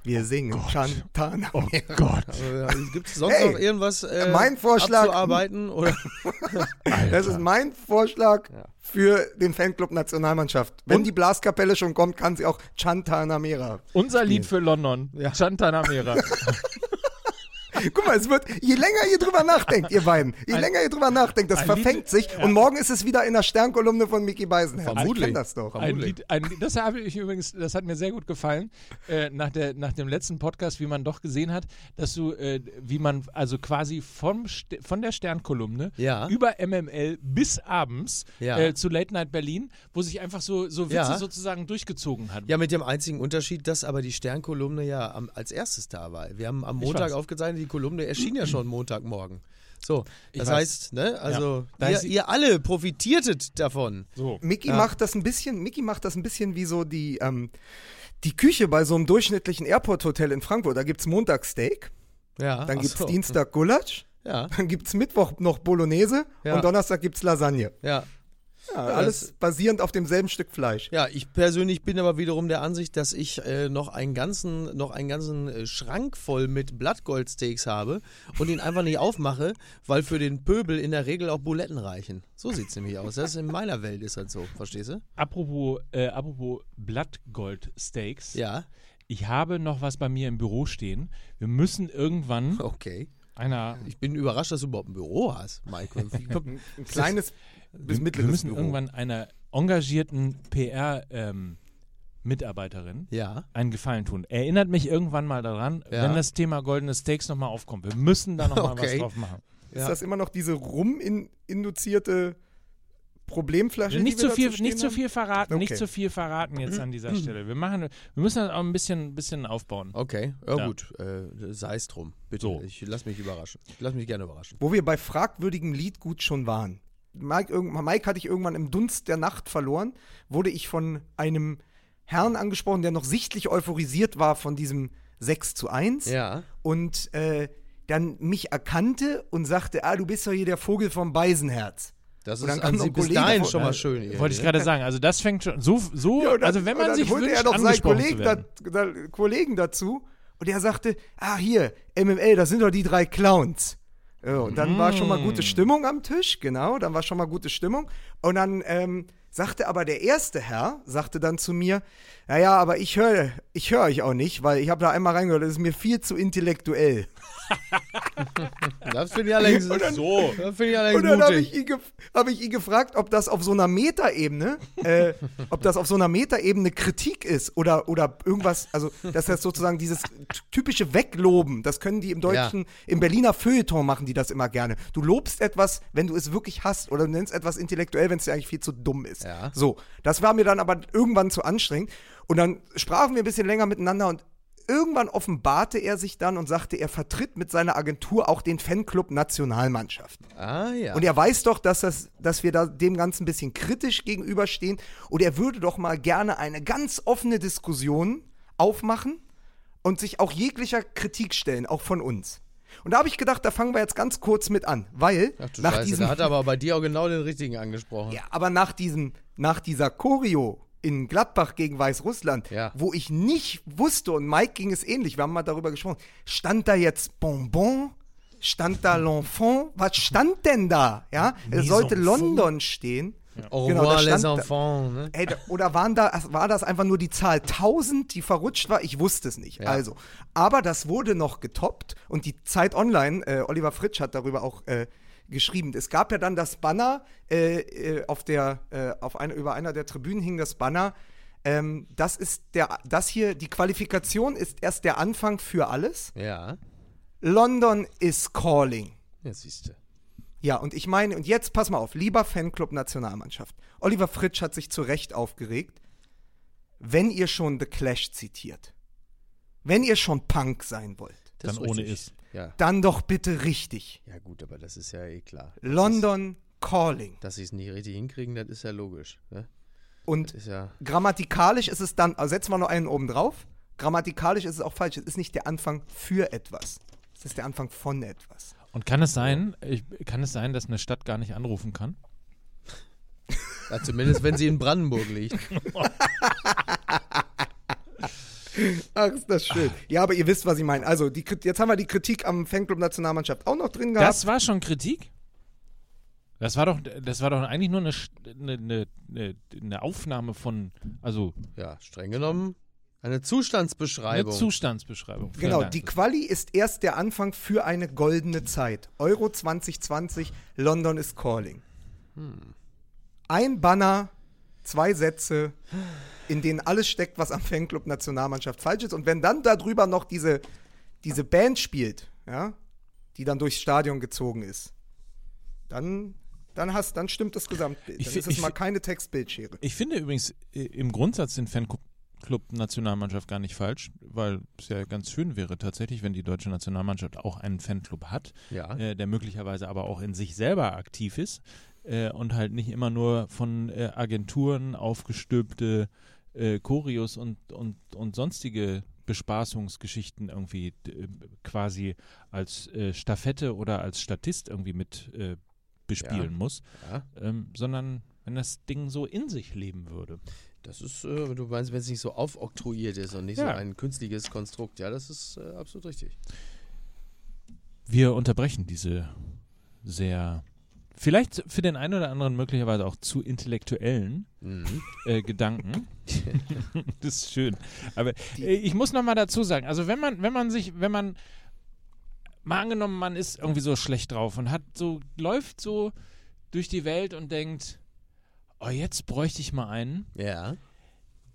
Wir singen Chantana Mera. Gott. äh, gibt es sonst Hey, noch irgendwas äh, mein Vorschlag- abzuarbeiten? Oder? Das ist mein Vorschlag für den Fanclub Nationalmannschaft. Wenn die Blaskapelle schon kommt, kann sie auch Chantana Mera. Unser Lied für London. Ja. Chantanamera. Guck mal, es wird, je länger ihr drüber nachdenkt, ihr beiden, je länger ihr drüber nachdenkt, das ein verfängt Lied- sich und morgen ist es wieder in der Sternkolumne von Mickey Beisenherz. Ich Vermutlich. kenn das doch. Ein. Lied, ein, Lied- das habe ich übrigens, das hat mir sehr gut gefallen, äh, nach, der, nach dem letzten Podcast, wie man doch gesehen hat, dass du, äh, wie man also quasi vom, von der Sternkolumne Ja. über MML bis abends Ja. äh, zu Late Night Berlin, wo sich einfach so, so Witze Ja. sozusagen durchgezogen hat. Ja, mit dem einzigen Unterschied, dass aber die Sternkolumne ja am, als erstes da war. Wir haben am Ich Montag aufgezeichnet, die Kolumne erschien ja schon Montagmorgen. So, das weiß. heißt, ne, also Da ihr, ihr alle profitiertet davon. So. Mickey macht das ein bisschen, Mickey macht das ein bisschen wie so die, ähm, die Küche bei so einem durchschnittlichen Airport-Hotel in Frankfurt. Da gibt's Montag Steak, Ja, dann ach gibt's so. Dienstag Gulasch, Ja, dann gibt's Mittwoch noch Bolognese Ja. und Donnerstag gibt's Lasagne. ja. Ja, alles basierend auf demselben Stück Fleisch. Ja, ich persönlich bin aber wiederum der Ansicht, dass ich äh, noch einen ganzen, noch einen ganzen äh, Schrank voll mit Blattgoldsteaks habe und ihn einfach nicht aufmache, weil für den Pöbel in der Regel auch Buletten reichen. So sieht's nämlich aus. Das ist in meiner Welt ist das so, verstehst du? Apropos, äh, apropos Blattgold-Steaks. Ja, Ich habe noch was bei mir im Büro stehen. Wir müssen irgendwann okay. einer Ich bin überrascht, dass du überhaupt ein Büro hast, Mike. Ein kleines bis wir, mittleres wir müssen Büro. irgendwann einer engagierten PR-Mitarbeiterin ja, einen Gefallen tun. Erinnert mich irgendwann mal daran, Ja. wenn das Thema goldene Steaks nochmal aufkommt. Wir müssen da nochmal was Okay. drauf machen. Ist ja. das immer noch diese rum-induzierte Problemflasche? nicht die wir zu viel, nicht zu viel verraten, nicht Okay. zu viel verraten jetzt an dieser Stelle. Wir machen, wir müssen das auch ein bisschen, bisschen aufbauen. Okay, ja, Ja. gut, äh, sei es drum. Bitte, So. ich lass mich überraschen. Ich lass mich gerne überraschen. Wo wir bei fragwürdigem Liedgut schon waren. Mike, Mike hatte ich irgendwann im Dunst der Nacht verloren, wurde ich von einem Herrn angesprochen, der noch sichtlich euphorisiert war von diesem 6 zu 1 Ja, und äh, dann mich erkannte und sagte, ah, du bist doch hier der Vogel vom Beisenherz. das ist an Sie ein bis Kollege dahin schon mal Ja, schön. irgendwie, Wollte ich gerade sagen. Also das fängt schon so, so Ja, dann- also wenn man dann sich holte wünscht, er doch seinen Kollegen, da, da, Kollegen dazu und er sagte, ah hier, MML, das sind doch die drei Clowns. Ja, und dann war schon mal Mm. gute Stimmung am Tisch, genau, dann war schon mal gute Stimmung. Und dann ähm, sagte aber der erste Herr, sagte dann zu mir, naja, aber ich höre ich hör euch auch nicht, weil ich habe da einmal reingehört, das ist mir viel zu intellektuell. Das finde ich allerdings So. Das finde ich Und allerdings dann habe ich, hab ich ihn gefragt, ob das auf so einer Metaebene, äh, ob das auf so einer Metaebene Kritik ist oder, oder irgendwas, also dass das sozusagen dieses typische Wegloben, das können die im Deutschen, im Berliner Feuilleton machen die das immer gerne. Du lobst etwas, wenn du es wirklich hast oder du nennst etwas intellektuell, wenn es dir eigentlich viel zu dumm ist. Ja. So, das war mir dann aber irgendwann zu anstrengend und dann sprachen wir ein bisschen länger miteinander und Irgendwann offenbarte er sich dann und sagte, er vertritt mit seiner Agentur auch den Fanclub Nationalmannschaft. Ah ja. Und er weiß doch, dass, das, dass wir da dem Ganzen ein bisschen kritisch gegenüberstehen. Und er würde doch mal gerne eine ganz offene Diskussion aufmachen und sich auch jeglicher Kritik stellen, auch von uns. Und da habe ich gedacht, da fangen wir jetzt ganz kurz mit an, weil Ach nach Scheiße, diesem da hat er aber bei dir auch genau den richtigen angesprochen. Ja, aber nach diesem, nach dieser Choreo in Gladbach gegen Weißrussland, Ja. wo ich nicht wusste, und Mike ging es ähnlich, wir haben mal darüber gesprochen, stand da jetzt Bonbon? Stand da L'Enfant? Was stand denn da? Ja, es sollte. London stehen. Au Genau, da revoir les enfants. Ne? Ey, oder waren da, war das einfach nur die Zahl 1000, die verrutscht war? Ich wusste es nicht. Ja. Also, aber das wurde noch getoppt und die Zeit Online, äh, Oliver Fritsch hat darüber auch äh, geschrieben. Es gab ja dann das Banner äh, äh, auf der, äh, auf einer, über einer der Tribünen hing das Banner. Ähm, das ist der, das hier, die Qualifikation ist erst der Anfang für alles. Ja, London is calling. jetzt siehst du. Ja, und ich meine, und jetzt pass mal auf, lieber Fanclub Nationalmannschaft. Oliver Fritsch hat sich zu Recht aufgeregt, wenn ihr schon The Clash zitiert, wenn ihr schon Punk sein wollt, Das Dann ohne ist. Ja. dann doch bitte richtig. ja, gut, aber das ist ja eh klar. London Calling. Dass sie es nicht richtig hinkriegen, das ist ja logisch. Ne? Und Das ist ja. grammatikalisch ist es dann, also setzen wir noch einen oben drauf, grammatikalisch ist es auch falsch. Es ist nicht der Anfang für etwas. Es ist der Anfang von etwas. Und kann es sein, ich, kann es sein, dass eine Stadt gar nicht anrufen kann? ja, zumindest wenn sie in Brandenburg liegt. Ach, ist das schön. Ja, aber ihr wisst, was ich meine. Also, die, jetzt haben wir die Kritik am Fanclub Nationalmannschaft auch noch drin gehabt. Das war schon Kritik? Das war doch, das war doch eigentlich nur eine, eine, eine, eine, Aufnahme von, also Ja, streng genommen eine eine Zustandsbeschreibung. Zustandsbeschreibung. Vielen Genau, Dank. die Quali ist erst der Anfang für eine goldene Zeit. Euro 2020, London is calling. Ein Banner, zwei Sätze, in denen alles steckt, was am Fanclub Nationalmannschaft falsch ist. Und wenn dann darüber noch diese, diese Band spielt, ja, die dann durchs Stadion gezogen ist, dann, dann, hast, dann stimmt das Gesamtbild. Ich Dann fi- ist es ich mal keine Textbildschere. Ich finde übrigens äh, im Grundsatz den Fanclub Nationalmannschaft gar nicht falsch, weil es ja ganz schön wäre tatsächlich, wenn die deutsche Nationalmannschaft auch einen Fanclub hat, Ja. äh, der möglicherweise aber auch in sich selber aktiv ist äh, und halt nicht immer nur von äh, Agenturen aufgestülpte äh, Choreos und, und, und sonstige Bespaßungsgeschichten irgendwie äh, quasi als äh, Staffette oder als Statist irgendwie mit äh, bespielen Ja. muss, ja. ähm, sondern wenn das Ding so in sich leben würde. Das ist, äh, du meinst, wenn es nicht so aufoktroyiert ist und nicht so Ja. ein künstliches Konstrukt. Ja, das ist äh, absolut richtig. Wir unterbrechen diese sehr, vielleicht für den einen oder anderen möglicherweise auch zu intellektuellen Mhm. äh, Gedanken. das ist schön. Aber äh, ich muss noch mal dazu sagen, also wenn man, wenn man sich, wenn man mal angenommen, man ist irgendwie so schlecht drauf und hat so, läuft so durch die Welt und denkt, oh, jetzt bräuchte ich mal einen, Ja.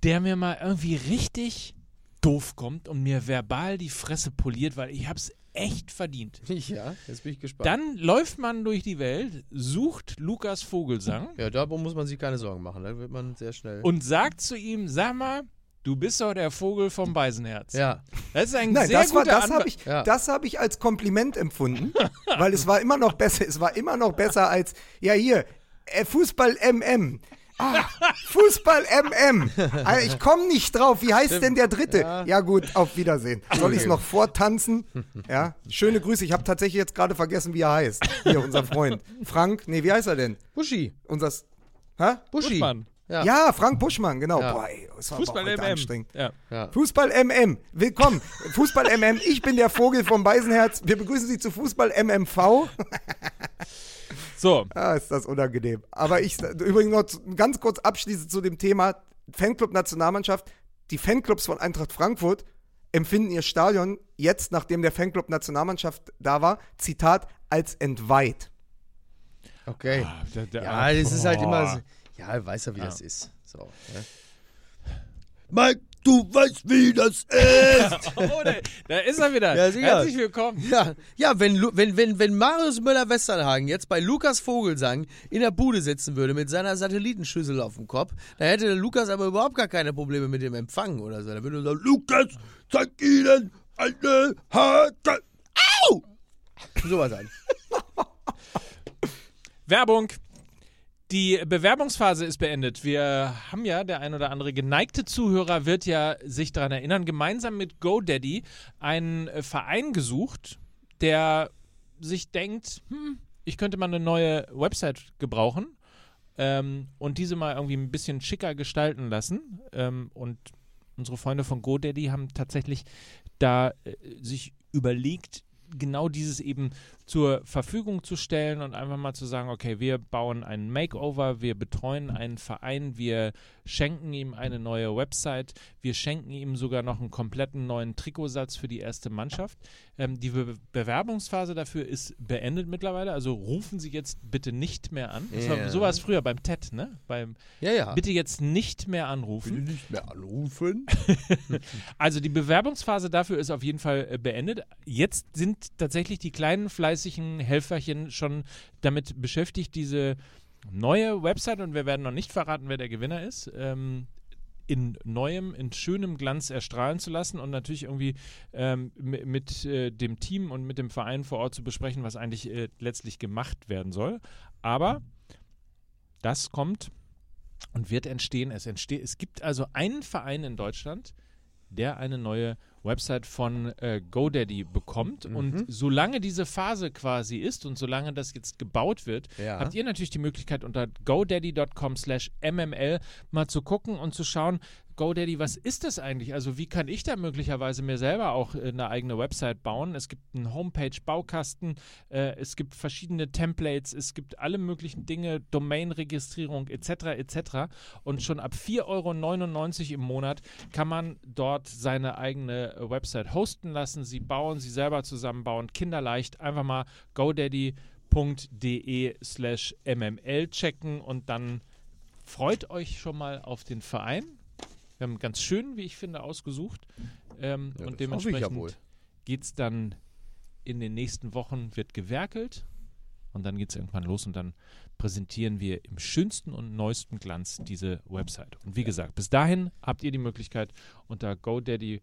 der mir mal irgendwie richtig doof kommt und mir verbal die Fresse poliert, weil ich hab's echt verdient. Ja, jetzt bin ich gespannt. Dann läuft man durch die Welt, sucht Lukas Vogelsang ja, darum muss man sich keine Sorgen machen. Da wird man sehr schnell. und sagt zu ihm, sag mal, du bist doch der Vogel vom Beisenherz. ja, Das ist ein Nein, sehr das, war, guter das Anfang. habe ich, Ja. das hab ich als Kompliment empfunden, weil es war immer noch besser, es war immer noch besser als, ja hier, äh, Fußball MM. Ah, Fußball MM. Also ich komme nicht drauf. Wie heißt denn der dritte? Ja. Ja. gut, auf Wiedersehen. Soll ich es noch vortanzen? Ja, schöne Grüße. Ich habe tatsächlich jetzt gerade vergessen, wie er heißt. Hier, unser Freund. Frank, nee, wie heißt er denn? Buschi. Unser, hä? Buschi. Buschmann. Ja. Ja, Frank Buschmann, genau. Ja. Boah, ey, das war Fußball aber heute MM. anstrengend. Ja. ja. Fußball MM, willkommen. Fußball MM, ich bin der Vogel vom Beisenherz. Wir begrüßen Sie zu Fußball MMV. So, Ah, ist das unangenehm. Aber ich, übrigens noch ganz kurz abschließend zu dem Thema Fanclub Nationalmannschaft. Die Fanclubs von Eintracht Frankfurt empfinden ihr Stadion jetzt, nachdem der Fanclub Nationalmannschaft da war, Zitat, als entweiht. Okay. Ah, der- der- Ja, das ist halt immer. so- Ja, weiß ja, wie Ja. das ist. So. Ne? Mike, du weißt, wie das ist. Oh, da, da ist er wieder. Ja. Herzlich willkommen. ja, ja wenn, wenn, wenn, wenn Marius Müller-Westernhagen jetzt bei Lukas Vogelsang in der Bude sitzen würde mit seiner Satellitenschüssel auf dem Kopf, dann hätte Lukas aber überhaupt gar keine Probleme mit dem Empfang oder so. Da würde er sagen: Lukas, zeig ihnen eine harte. Au! Sowas an. Werbung. Die Bewerbungsphase ist beendet. Wir haben ja, der ein oder andere geneigte Zuhörer wird ja sich daran erinnern, gemeinsam mit GoDaddy einen Verein gesucht, der sich denkt, hm, ich könnte mal eine neue Website gebrauchen ähm, und diese mal irgendwie ein bisschen schicker gestalten lassen. Ähm, und unsere Freunde von GoDaddy haben tatsächlich da äh, sich überlegt, genau dieses eben zur Verfügung zu stellen und einfach mal zu sagen, okay, wir bauen einen Makeover, wir betreuen einen Verein, wir schenken ihm eine neue Website, wir schenken ihm sogar noch einen kompletten neuen Trikotsatz für die erste Mannschaft. Ähm, die Be Bewerbungsphase dafür ist beendet mittlerweile, also rufen Sie jetzt bitte nicht mehr an. Das war, so war es früher beim TED, ne? Beim Ja, ja. Bitte jetzt nicht mehr anrufen. nicht mehr anrufen. Also die Bewerbungsphase dafür ist auf jeden Fall äh, beendet. Jetzt sind tatsächlich die kleinen fleißigen Helferchen schon damit beschäftigt, diese neue Website, und wir werden noch nicht verraten, wer der Gewinner ist, ähm, in neuem, in schönem Glanz erstrahlen zu lassen und natürlich irgendwie ähm, mi- mit äh, dem Team und mit dem Verein vor Ort zu besprechen, was eigentlich äh, letztlich gemacht werden soll. Aber das kommt und wird entstehen. Es, entsteht, es gibt also einen Verein in Deutschland, der eine neue Website von äh, GoDaddy bekommt. Und solange diese Phase quasi ist und solange das jetzt gebaut wird, Ja. habt ihr natürlich die Möglichkeit unter godaddy.com slash mml mal zu gucken und zu schauen, GoDaddy, was ist das eigentlich? Also wie kann ich da möglicherweise mir selber auch äh, eine eigene Website bauen? Es gibt einen Homepage-Baukasten, äh, es gibt verschiedene Templates, es gibt alle möglichen Dinge, Domain-Registrierung etc. etc. Und schon ab 4,99 Euro im Monat kann man dort seine eigene äh, Website hosten lassen, sie bauen, sie selber zusammenbauen, kinderleicht. Einfach mal godaddy.de slash mml checken und dann freut euch schon mal auf den Verein. Wir haben ganz schön, wie ich finde, ausgesucht. Ähm, Ja, und ja dementsprechend geht es dann in den nächsten Wochen, wird gewerkelt und dann geht es irgendwann los und dann präsentieren wir im schönsten und neuesten Glanz diese Website. Und wie gesagt, bis dahin habt ihr die Möglichkeit unter godaddy.com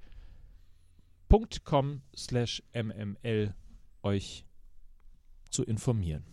slash mml euch zu informieren.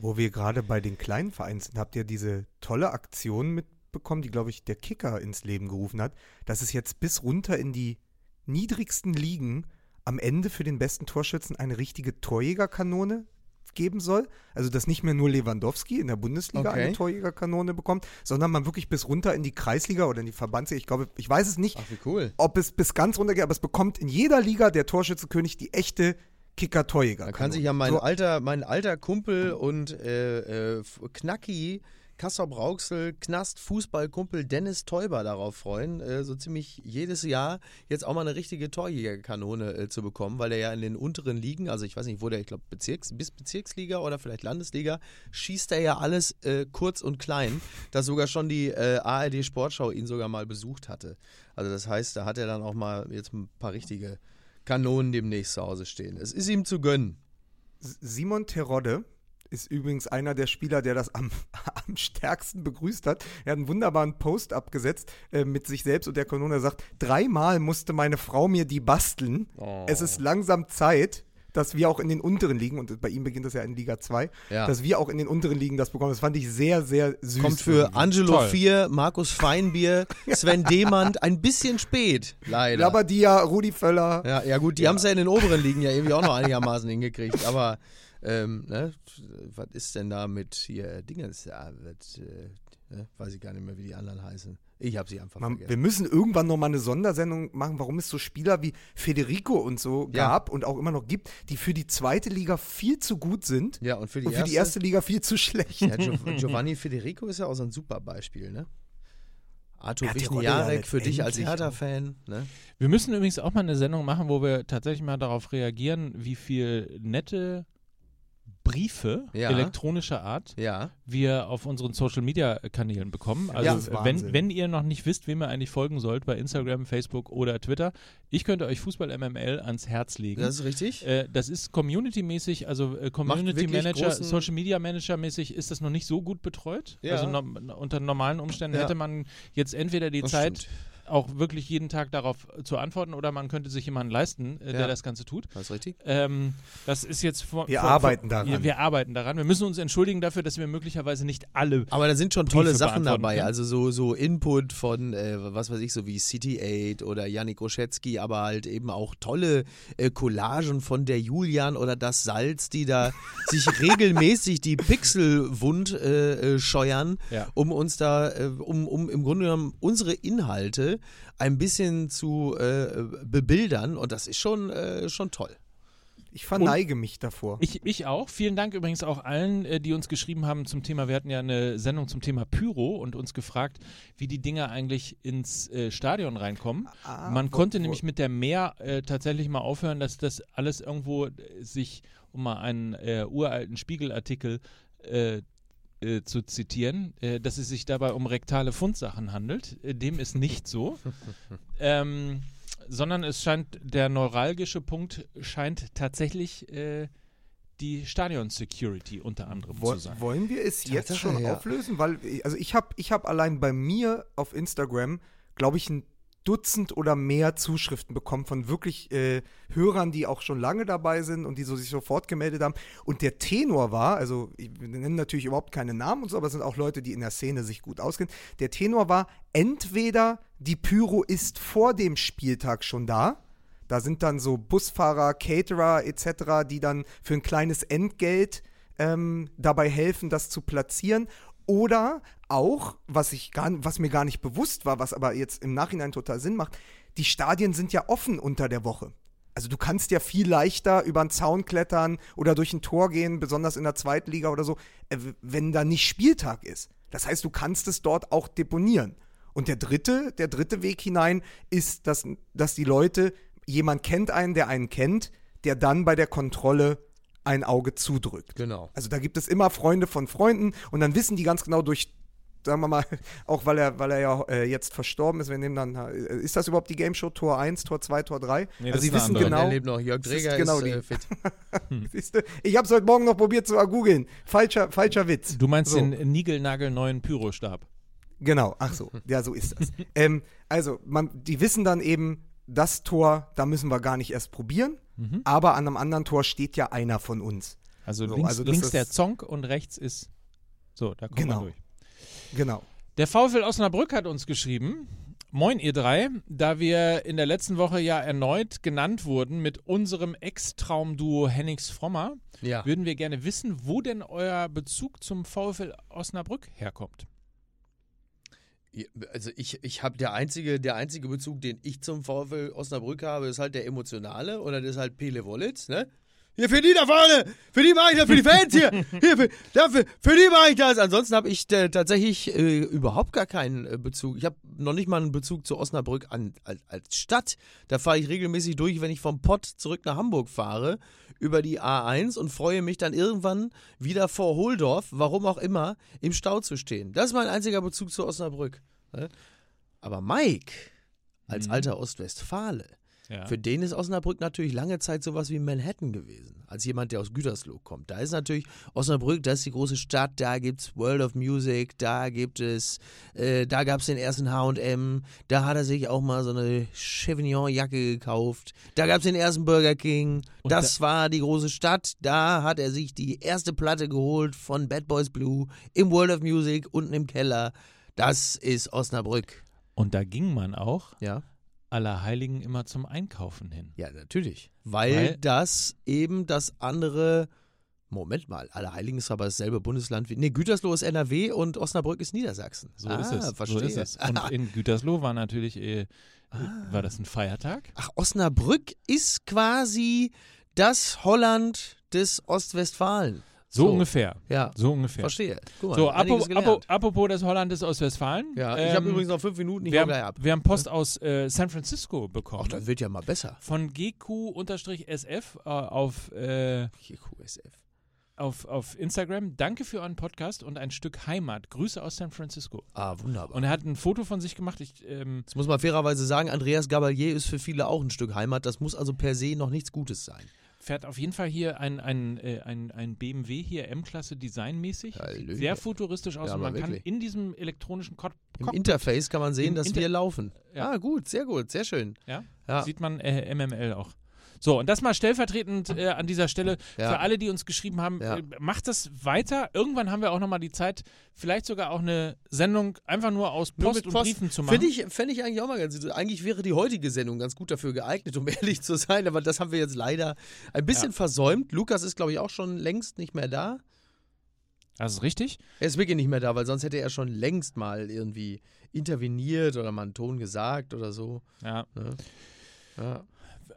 Wo wir gerade bei den kleinen Vereinen sind, habt ihr diese tolle Aktion mitbekommen, die, glaube ich, der Kicker ins Leben gerufen hat, dass es jetzt bis runter in die niedrigsten Ligen am Ende für den besten Torschützen eine richtige Torjägerkanone geben soll. Also, dass nicht mehr nur Lewandowski in der Bundesliga Okay. eine Torjägerkanone bekommt, sondern man wirklich bis runter in die Kreisliga oder in die Verbandsliga, ich glaube, ich weiß es nicht, Ach, cool. ob es bis ganz runter geht, aber es bekommt in jeder Liga der Torschützenkönig die echte Kicker-Torjäger. Da kann sich ja mein alter, mein alter Kumpel und äh, äh, Knacki, Kassel Brauxel, Knast, Fußballkumpel Dennis Teuber darauf freuen, äh, so ziemlich jedes Jahr jetzt auch mal eine richtige Torjägerkanone äh, zu bekommen, weil er ja in den unteren Ligen, also ich weiß nicht, wo der, ich glaube, Bezirks, bis Bezirksliga oder vielleicht Landesliga, schießt er ja alles äh, kurz und klein, dass sogar schon die äh, ARD Sportschau ihn sogar mal besucht hatte. Also das heißt, da hat er dann auch mal jetzt ein paar richtige Kanonen demnächst zu Hause stehen. Es ist ihm zu gönnen. Simon Terodde ist übrigens einer der Spieler, der das am, am stärksten begrüßt hat. Er hat einen wunderbaren Post abgesetzt äh, mit sich selbst und der Kanone Er sagt, dreimal musste meine Frau mir die basteln. Oh. Es ist langsam Zeit, dass wir auch in den unteren Ligen, und bei ihm beginnt das ja in Liga 2, Ja. dass wir auch in den unteren Ligen das bekommen. Das fand ich sehr, sehr süß. Kommt für irgendwie. Angelo Toll. 4, Markus Feinbier, Sven Demand ein bisschen spät, leider. Labadia, Rudi Völler. ja, ja gut, die haben es ja in den oberen Ligen ja irgendwie auch noch einigermaßen hingekriegt, aber ähm, ne, was ist denn da mit hier Dingens? Ja, das, äh, ne, weiß ich gar nicht mehr, wie die anderen heißen. Ich habe sie einfach Man, wir vergessen. müssen irgendwann noch mal eine Sondersendung machen, warum es so Spieler wie Federico und so Ja. gab und auch immer noch gibt, die für die zweite Liga viel zu gut sind Ja, und für die, und für erste, die erste Liga viel zu schlecht. ja, Gio Giovanni Federico ist ja auch so ein super Beispiel, ne? Arthur ja Wichniarek für dich als. Hertha-Fan, ne? Wir müssen übrigens auch mal eine Sendung machen, wo wir tatsächlich mal darauf reagieren, wie viel nette Briefe Ja. elektronischer Art Ja. wir auf unseren Social Media Kanälen bekommen. Ja, Also ist wenn, wenn ihr noch nicht wisst, wem ihr eigentlich folgen sollt bei Instagram, Facebook oder Twitter, ich könnte euch Fußball MML ans Herz legen. Das ist richtig. Äh, das ist Community-mäßig, also äh, Community Manager, Social Media Manager-mäßig ist das noch nicht so gut betreut. Ja. Also no unter normalen Umständen Ja. hätte man jetzt entweder die Das Zeit stimmt. Auch wirklich jeden Tag darauf zu antworten oder man könnte sich jemanden leisten, äh, der Ja. das Ganze tut. Das ist richtig. Ähm, das ist jetzt vor, Wir vor, arbeiten vor, daran. Wir, wir arbeiten daran. Wir müssen uns entschuldigen dafür, dass wir möglicherweise nicht alle. Aber da sind schon tolle Briefe Sachen dabei. können. Also so, so Input von, äh, was weiß ich, so wie City 8 oder Yannick Oschetski, aber halt eben auch tolle äh, Collagen von der Julian oder das Salz, die da sich regelmäßig die Pixel wund äh, äh, scheuern, Ja. um uns da, äh, um, um im Grunde genommen unsere Inhalte ein bisschen zu äh, bebildern. Und das ist schon, äh, schon toll. Ich verneige mich davor. Ich, ich auch. Vielen Dank übrigens auch allen, äh, die uns geschrieben haben zum Thema. Wir hatten ja eine Sendung zum Thema Pyro und uns gefragt, wie die Dinger eigentlich ins äh, Stadion reinkommen. Ah, Man wo- konnte wo- nämlich mit der Meer äh, tatsächlich mal aufhören, dass das alles irgendwo äh, sich, um mal einen äh, uralten Spiegelartikel äh, zu zitieren, äh, dass es sich dabei um rektale Fundsachen handelt. Äh, dem ist nicht so. ähm, sondern es scheint, der neuralgische Punkt scheint tatsächlich äh, die Stadion-Security unter anderem Wo, zu sein. wollen wir es jetzt schon ja. auflösen? Weil, also ich habe ich hab allein bei mir auf Instagram, glaube ich, ein Dutzend oder mehr Zuschriften bekommen von wirklich äh, Hörern, die auch schon lange dabei sind und die so sich sofort gemeldet haben. Und der Tenor war, also ich, wir nennen natürlich überhaupt keine Namen und so, aber es sind auch Leute, die in der Szene sich gut auskennen. Der Tenor war, entweder die Pyro ist vor dem Spieltag schon da, da sind dann so Busfahrer, Caterer etc., die dann für ein kleines Entgelt ähm, dabei helfen, das zu platzieren. Oder auch, was, ich gar, was mir gar nicht bewusst war, was aber jetzt im Nachhinein total Sinn macht, die Stadien sind ja offen unter der Woche. Also du kannst ja viel leichter über einen Zaun klettern oder durch ein Tor gehen, besonders in der zweiten Liga oder so, äh, wenn da nicht Spieltag ist. Das heißt, du kannst es dort auch deponieren. Und der dritte, der dritte Weg hinein ist, dass, dass die Leute, jemand kennt einen, der einen kennt, der dann bei der Kontrolle ein Auge zudrückt. Genau. Also da gibt es immer Freunde von Freunden und dann wissen die ganz genau durch, sagen wir mal, auch weil er, weil er ja äh, jetzt verstorben ist, wir nehmen dann, äh, ist das überhaupt die Game Show Tor 1, Tor 2, Tor 3? Nee, also ist sie wissen andere. genau, lebt noch. Jörg Das ist Dreger genau ist, äh, fit. siehste, ich habe es heute Morgen noch probiert zu googeln. Falscher, falscher Witz. Du meinst So. den niegelnagelneuen Pyrostab. Genau, ach so, ja, so ist das. ähm, also, man, die wissen dann eben, das Tor, da müssen wir gar nicht erst probieren, aber an einem anderen Tor steht ja einer von uns. Also So, links, also links ist- der Zonk und rechts ist. So, da kommt Genau. man durch. Genau. Der VfL Osnabrück hat uns geschrieben. Moin, ihr drei. Da wir in der letzten Woche ja erneut genannt wurden mit unserem Ex-Traumduo Hennings Frommer, Ja. würden wir gerne wissen, wo denn euer Bezug zum VfL Osnabrück herkommt. Also ich, ich habe der einzige, der einzige Bezug, den ich zum VfL Osnabrück habe, ist halt der emotionale oder das ist halt Pele Wollitz, ne? Hier für die da vorne, für die mache ich das, für die Fans hier, hier für, dafür, für die mache ich das. Ansonsten habe ich äh, tatsächlich äh, überhaupt gar keinen äh, Bezug. Ich habe noch nicht mal einen Bezug zu Osnabrück an, als, als Stadt. Da fahre ich regelmäßig durch, wenn ich vom Pott zurück nach Hamburg fahre, über die A1 und freue mich dann irgendwann wieder vor Holdorf, warum auch immer, im Stau zu stehen. Das ist mein einziger Bezug zu Osnabrück. ne? Aber Mike, als Mhm. alter Ostwestfale, Ja. für den ist Osnabrück natürlich lange Zeit sowas wie Manhattan gewesen. Als jemand, der aus Gütersloh kommt. Da ist natürlich Osnabrück, das ist die große Stadt, da gibt es World of Music, da gibt es, äh, da gab es den ersten HM, da hat er sich auch mal so eine Chevignon-Jacke gekauft, da gab es den ersten Burger King, Und das war die große Stadt, da hat er sich die erste Platte geholt von Bad Boys Blue im World of Music unten im Keller. Das ist Osnabrück. Und da ging man auch Ja. Allerheiligen immer zum Einkaufen hin. Ja, natürlich. Weil, Weil- das eben das andere. Moment mal, Allerheiligen ist aber dasselbe Bundesland wie. Nee, Gütersloh ist NRW und Osnabrück ist Niedersachsen. So ah, ist es. Verstehe. So ist es. Und in Gütersloh war natürlich, äh, war das ein Feiertag? Ach, Osnabrück ist quasi das Holland des Ostwestfalen. So, So. ungefähr. Ja, So ungefähr. verstehe. Guck mal, So, apropos, apropos, apropos das Holland des Ostwestfalen. Ja, ich ähm, habe übrigens noch fünf Minuten, ich wir, haben, ab. wir haben Post aus äh, San Francisco bekommen. Ach, das wird ja mal besser. von GQ-SF äh, auf, äh, Hier, QSF. auf, auf Instagram. Danke für euren Podcast und ein Stück Heimat. Grüße aus San Francisco. Ah, wunderbar. Und er hat ein Foto von sich gemacht. Ich, ähm, Jetzt muss man fairerweise sagen, Andreas Gabalier ist für viele auch ein Stück Heimat. Das muss also per se noch nichts Gutes sein. Fährt auf jeden Fall hier ein, ein, äh, ein, ein BMW hier M-Klasse designmäßig. Hallöchen. sehr futuristisch aus Ja, und man kann wirklich. in diesem elektronischen Cock Im Cockpit, Interface kann man sehen, dass Inter- wir laufen. Ja. Ah, gut, sehr gut, sehr schön. ja, Ja. sieht man äh, MML auch. So, und das mal stellvertretend äh, an dieser Stelle Ja. für alle, die uns geschrieben haben. Ja. Äh, macht das weiter. Irgendwann haben wir auch nochmal die Zeit, vielleicht sogar auch eine Sendung einfach nur aus Nur Post mit und Post. Briefen zu machen. Finde ich, fänd ich eigentlich auch mal ganz interessant. Eigentlich wäre die heutige Sendung ganz gut dafür geeignet, um ehrlich zu sein, aber das haben wir jetzt leider ein bisschen versäumt. Lukas ist, glaube ich, auch schon längst nicht mehr da. Das ist richtig. Er ist wirklich nicht mehr da, weil sonst hätte er schon längst mal irgendwie interveniert oder mal einen Ton gesagt oder so. Ja. Ja.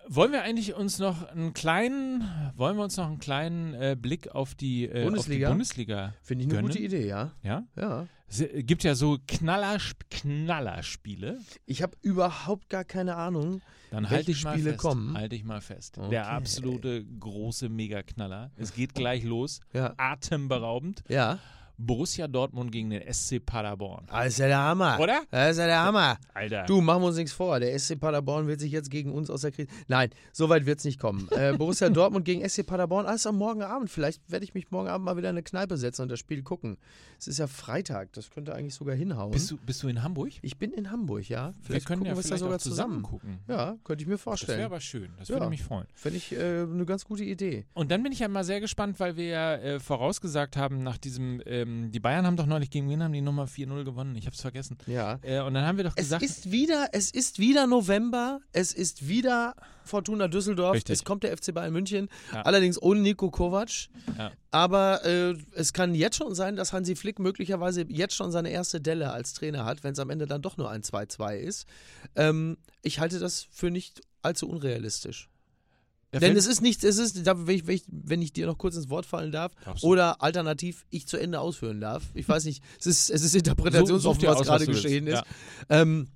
Wollen wir eigentlich uns noch einen kleinen, wollen wir uns noch einen kleinen äh, Blick auf die, äh, Bundesliga? Auf die Bundesliga Finde ich eine Gönnen? gute Idee, ja. ja? Ja. Es äh, gibt ja so Knaller, Knallerspiele. Ich habe überhaupt gar keine Ahnung. Dann Welche halte ich mal Spiele fest. kommen? Halte ich mal fest. Okay. Der absolute große Megaknaller. Es geht gleich los. Ja. Atemberaubend. Ja. Borussia Dortmund gegen den SC Paderborn. Ah, ist ja der Hammer. Oder? Das ist ja der Hammer. Alter. Du, machen wir uns nichts vor. Der SC Paderborn wird sich jetzt gegen uns aus der Krise. Nein, so weit wird es nicht kommen. Äh, Borussia Dortmund gegen SC Paderborn. Alles am morgen Abend. Vielleicht werde ich mich morgen Abend mal wieder in eine Kneipe setzen und das Spiel gucken. Es ist ja Freitag. Das könnte eigentlich sogar hinhauen. bist, du, bist du in Hamburg? ich bin in Hamburg, ja. wir Vielleicht können gucken ja wir vielleicht da sogar zusammen gucken. Ja, könnte ich mir Das wäre vorstellen. aber schön. Das Ja. würde mich freuen. Fände ich äh, eine ganz gute Idee. Und dann bin ich ja mal sehr gespannt, weil wir ja äh, vorausgesagt haben, nach diesem, ähm, die Bayern haben doch neulich gegen wen haben die Nummer 4-0 gewonnen? Ich hab's vergessen. Ja. Äh, und dann haben wir doch Es gesagt, ist wieder, es ist wieder November, es ist wieder Fortuna Düsseldorf, Richtig. es kommt der FC Bayern München, Ja. allerdings ohne Nico Kovac. Ja. Aber äh, es kann jetzt schon sein, dass Hansi Flick möglicherweise jetzt schon seine erste Delle als Trainer hat, wenn es am Ende dann doch nur ein 2-2 ist. Ähm, ich halte das für nicht allzu unrealistisch. Der Denn Fan- es ist nichts, es ist, wenn ich, wenn, ich, wenn ich dir noch kurz ins Wort fallen darf, du. oder alternativ ich zu Ende ausführen darf. Ich weiß nicht, es ist, es ist such dir was aus, gerade willst. geschehen ist. Ja. Ähm,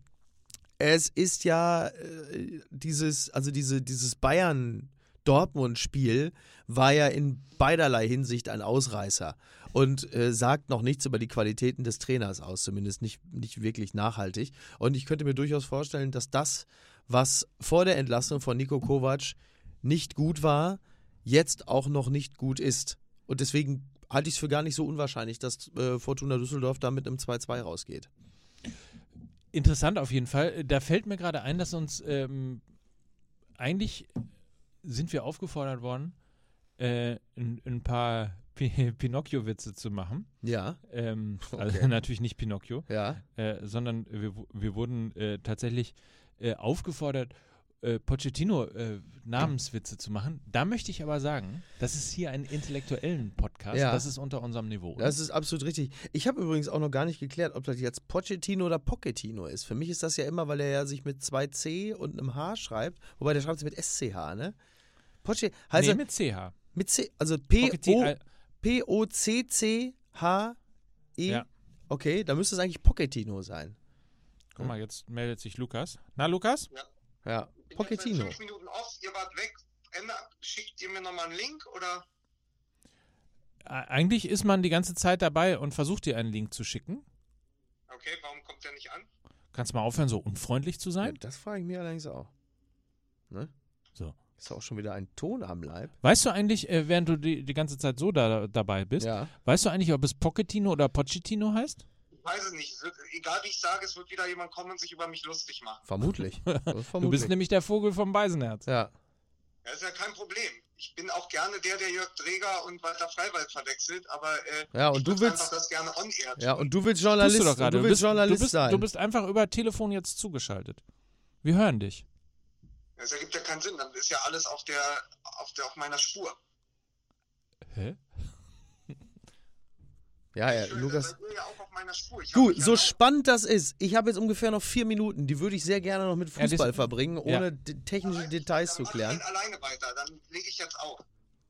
es ist ja äh, dieses, also diese, dieses Bayern-Dortmund-Spiel war ja in beiderlei Hinsicht ein Ausreißer und äh, sagt noch nichts über die Qualitäten des Trainers aus, zumindest nicht, nicht wirklich nachhaltig. Und ich könnte mir durchaus vorstellen, dass das, was vor der Entlassung von Nico Kovac nicht gut war, jetzt auch noch nicht gut ist. Und deswegen halte ich es für gar nicht so unwahrscheinlich, dass äh, Fortuna Düsseldorf da mit einem 2-2 rausgeht. Interessant auf jeden Fall. Da fällt mir gerade ein, dass uns ähm, eigentlich sind wir aufgefordert worden, äh, ein, ein paar Pi- Pinocchio-Witze zu machen. Ja, Ähm, Also Okay. natürlich nicht Pinocchio, ja. äh, sondern wir, wir wurden äh, tatsächlich äh, aufgefordert, äh, Pochettino äh, Namenswitze zu machen. Da möchte ich aber sagen, das ist hier ein intellektuellen Podcast. Ja. Das ist unter unserem Niveau. Das ist absolut richtig. Ich habe übrigens auch noch gar nicht geklärt, ob das jetzt Pochettino oder Pochettino ist. Für mich ist das ja immer, weil er ja sich mit zwei C und einem H schreibt, wobei der schreibt es mit SCH, ne? Poche heißt nee, er mit CH. mit C, also P Pochettino, O äh, P O C C H E. Ja. Okay, da müsste es eigentlich Pochettino sein. Guck mal, jetzt meldet sich Lukas. Na, Lukas? Ja, jetzt Pochettino. fünf Minuten off, ihr wart weg. Schickt ihr mir nochmal einen Link oder? Eigentlich ist man die ganze Zeit dabei und versucht dir einen Link zu schicken. Okay, warum kommt der nicht an? Kannst mal aufhören, so unfreundlich zu Ja, sein? das frage ich mir allerdings auch. Ne? So. Ist auch schon wieder ein Ton am Leib. Weißt du eigentlich, äh, während du die, die ganze Zeit so da, dabei bist, Ja. weißt du eigentlich, ob es Pochettino oder Pochettino heißt? Ich weiß es nicht. Es wird, egal wie ich sage, es wird wieder jemand kommen und sich über mich lustig machen. Vermutlich. Du Vermutlich. bist nämlich der Vogel vom Beisenherz. ja. Das ist ja kein Problem. Ich bin auch gerne der, der Jörg Dreger und Walter Freiwald verwechselt, aber äh, Ja, und ich du willst- einfach das gerne on air. Ja, und du willst Journalist, du doch gerade. du willst bist, Journalist du bist, sein. Du bist einfach über Telefon jetzt zugeschaltet. Wir hören dich. Das ergibt ja keinen Sinn. Dann ist ja alles auf der, auf der, auf meiner Spur. Hä? Ja, ja, Ich höre, Lukas. ja Du, ja so spannend das ist, ich habe jetzt ungefähr noch vier Minuten, die würde ich sehr gerne noch mit Ja, Fußball verbringen, ohne ja. technische Dann Details zu klären. halt alleine weiter. Dann lege ich jetzt auf.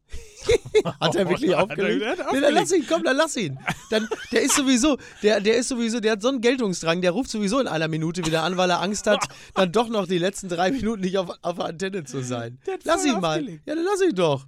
Hat er wirklich Hat er- aufgelegt? Nee, dann lass ihn, komm, dann lass ihn. Dann, der ist sowieso, der, der ist sowieso, der hat so einen Geltungsdrang, der ruft sowieso in einer Minute wieder an, weil er Angst hat, dann doch noch die letzten drei Minuten nicht auf, auf der Antenne zu sein. Der hat Lass ihn mal. aufgelegt. Ja, dann lass ihn doch.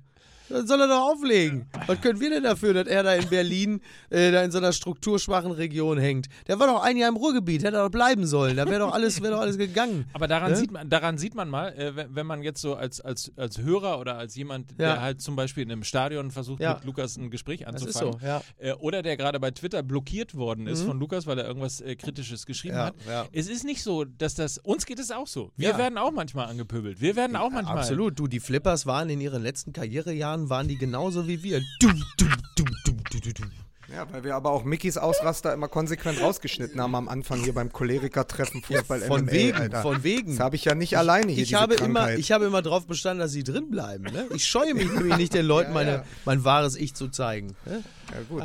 Dann soll er doch auflegen. Was können wir denn dafür, dass er da in Berlin, äh, da in so einer strukturschwachen Region hängt? Der war doch ein Jahr im Ruhrgebiet, hätte er doch bleiben sollen. Da wäre doch alles, wäre doch alles gegangen. Aber daran, Ne? sieht man, daran sieht man mal, äh, wenn, man jetzt so als, als, als Hörer oder als jemand, Ja. der halt zum Beispiel in einem Stadion versucht, Ja. mit Lukas ein Gespräch anzufangen, so, ja. äh, oder der gerade bei Twitter blockiert worden ist von Lukas, weil er irgendwas äh, Kritisches geschrieben hat. Es ist nicht so, dass das, uns geht es auch so. Wir werden auch manchmal angepöbelt. Wir werden auch manchmal. Absolut. Du, die Flippers waren in ihren letzten Karrierejahren, waren die genauso wie wir. Dum, dum, dum, dum, dum, dum. Ja, weil wir aber auch Mickys Ausraster immer konsequent rausgeschnitten haben am Anfang hier beim Choleriker-Treffen Fußball Von MMA, wegen, Alter. von wegen. Das habe ich ja nicht alleine hier, Ich diese habe, immer, ich habe immer darauf bestanden, dass sie drin bleiben. Ne? Ich scheue mich nämlich nicht, den Leuten meine, ja. mein wahres Ich zu zeigen. Ne? ja, gut.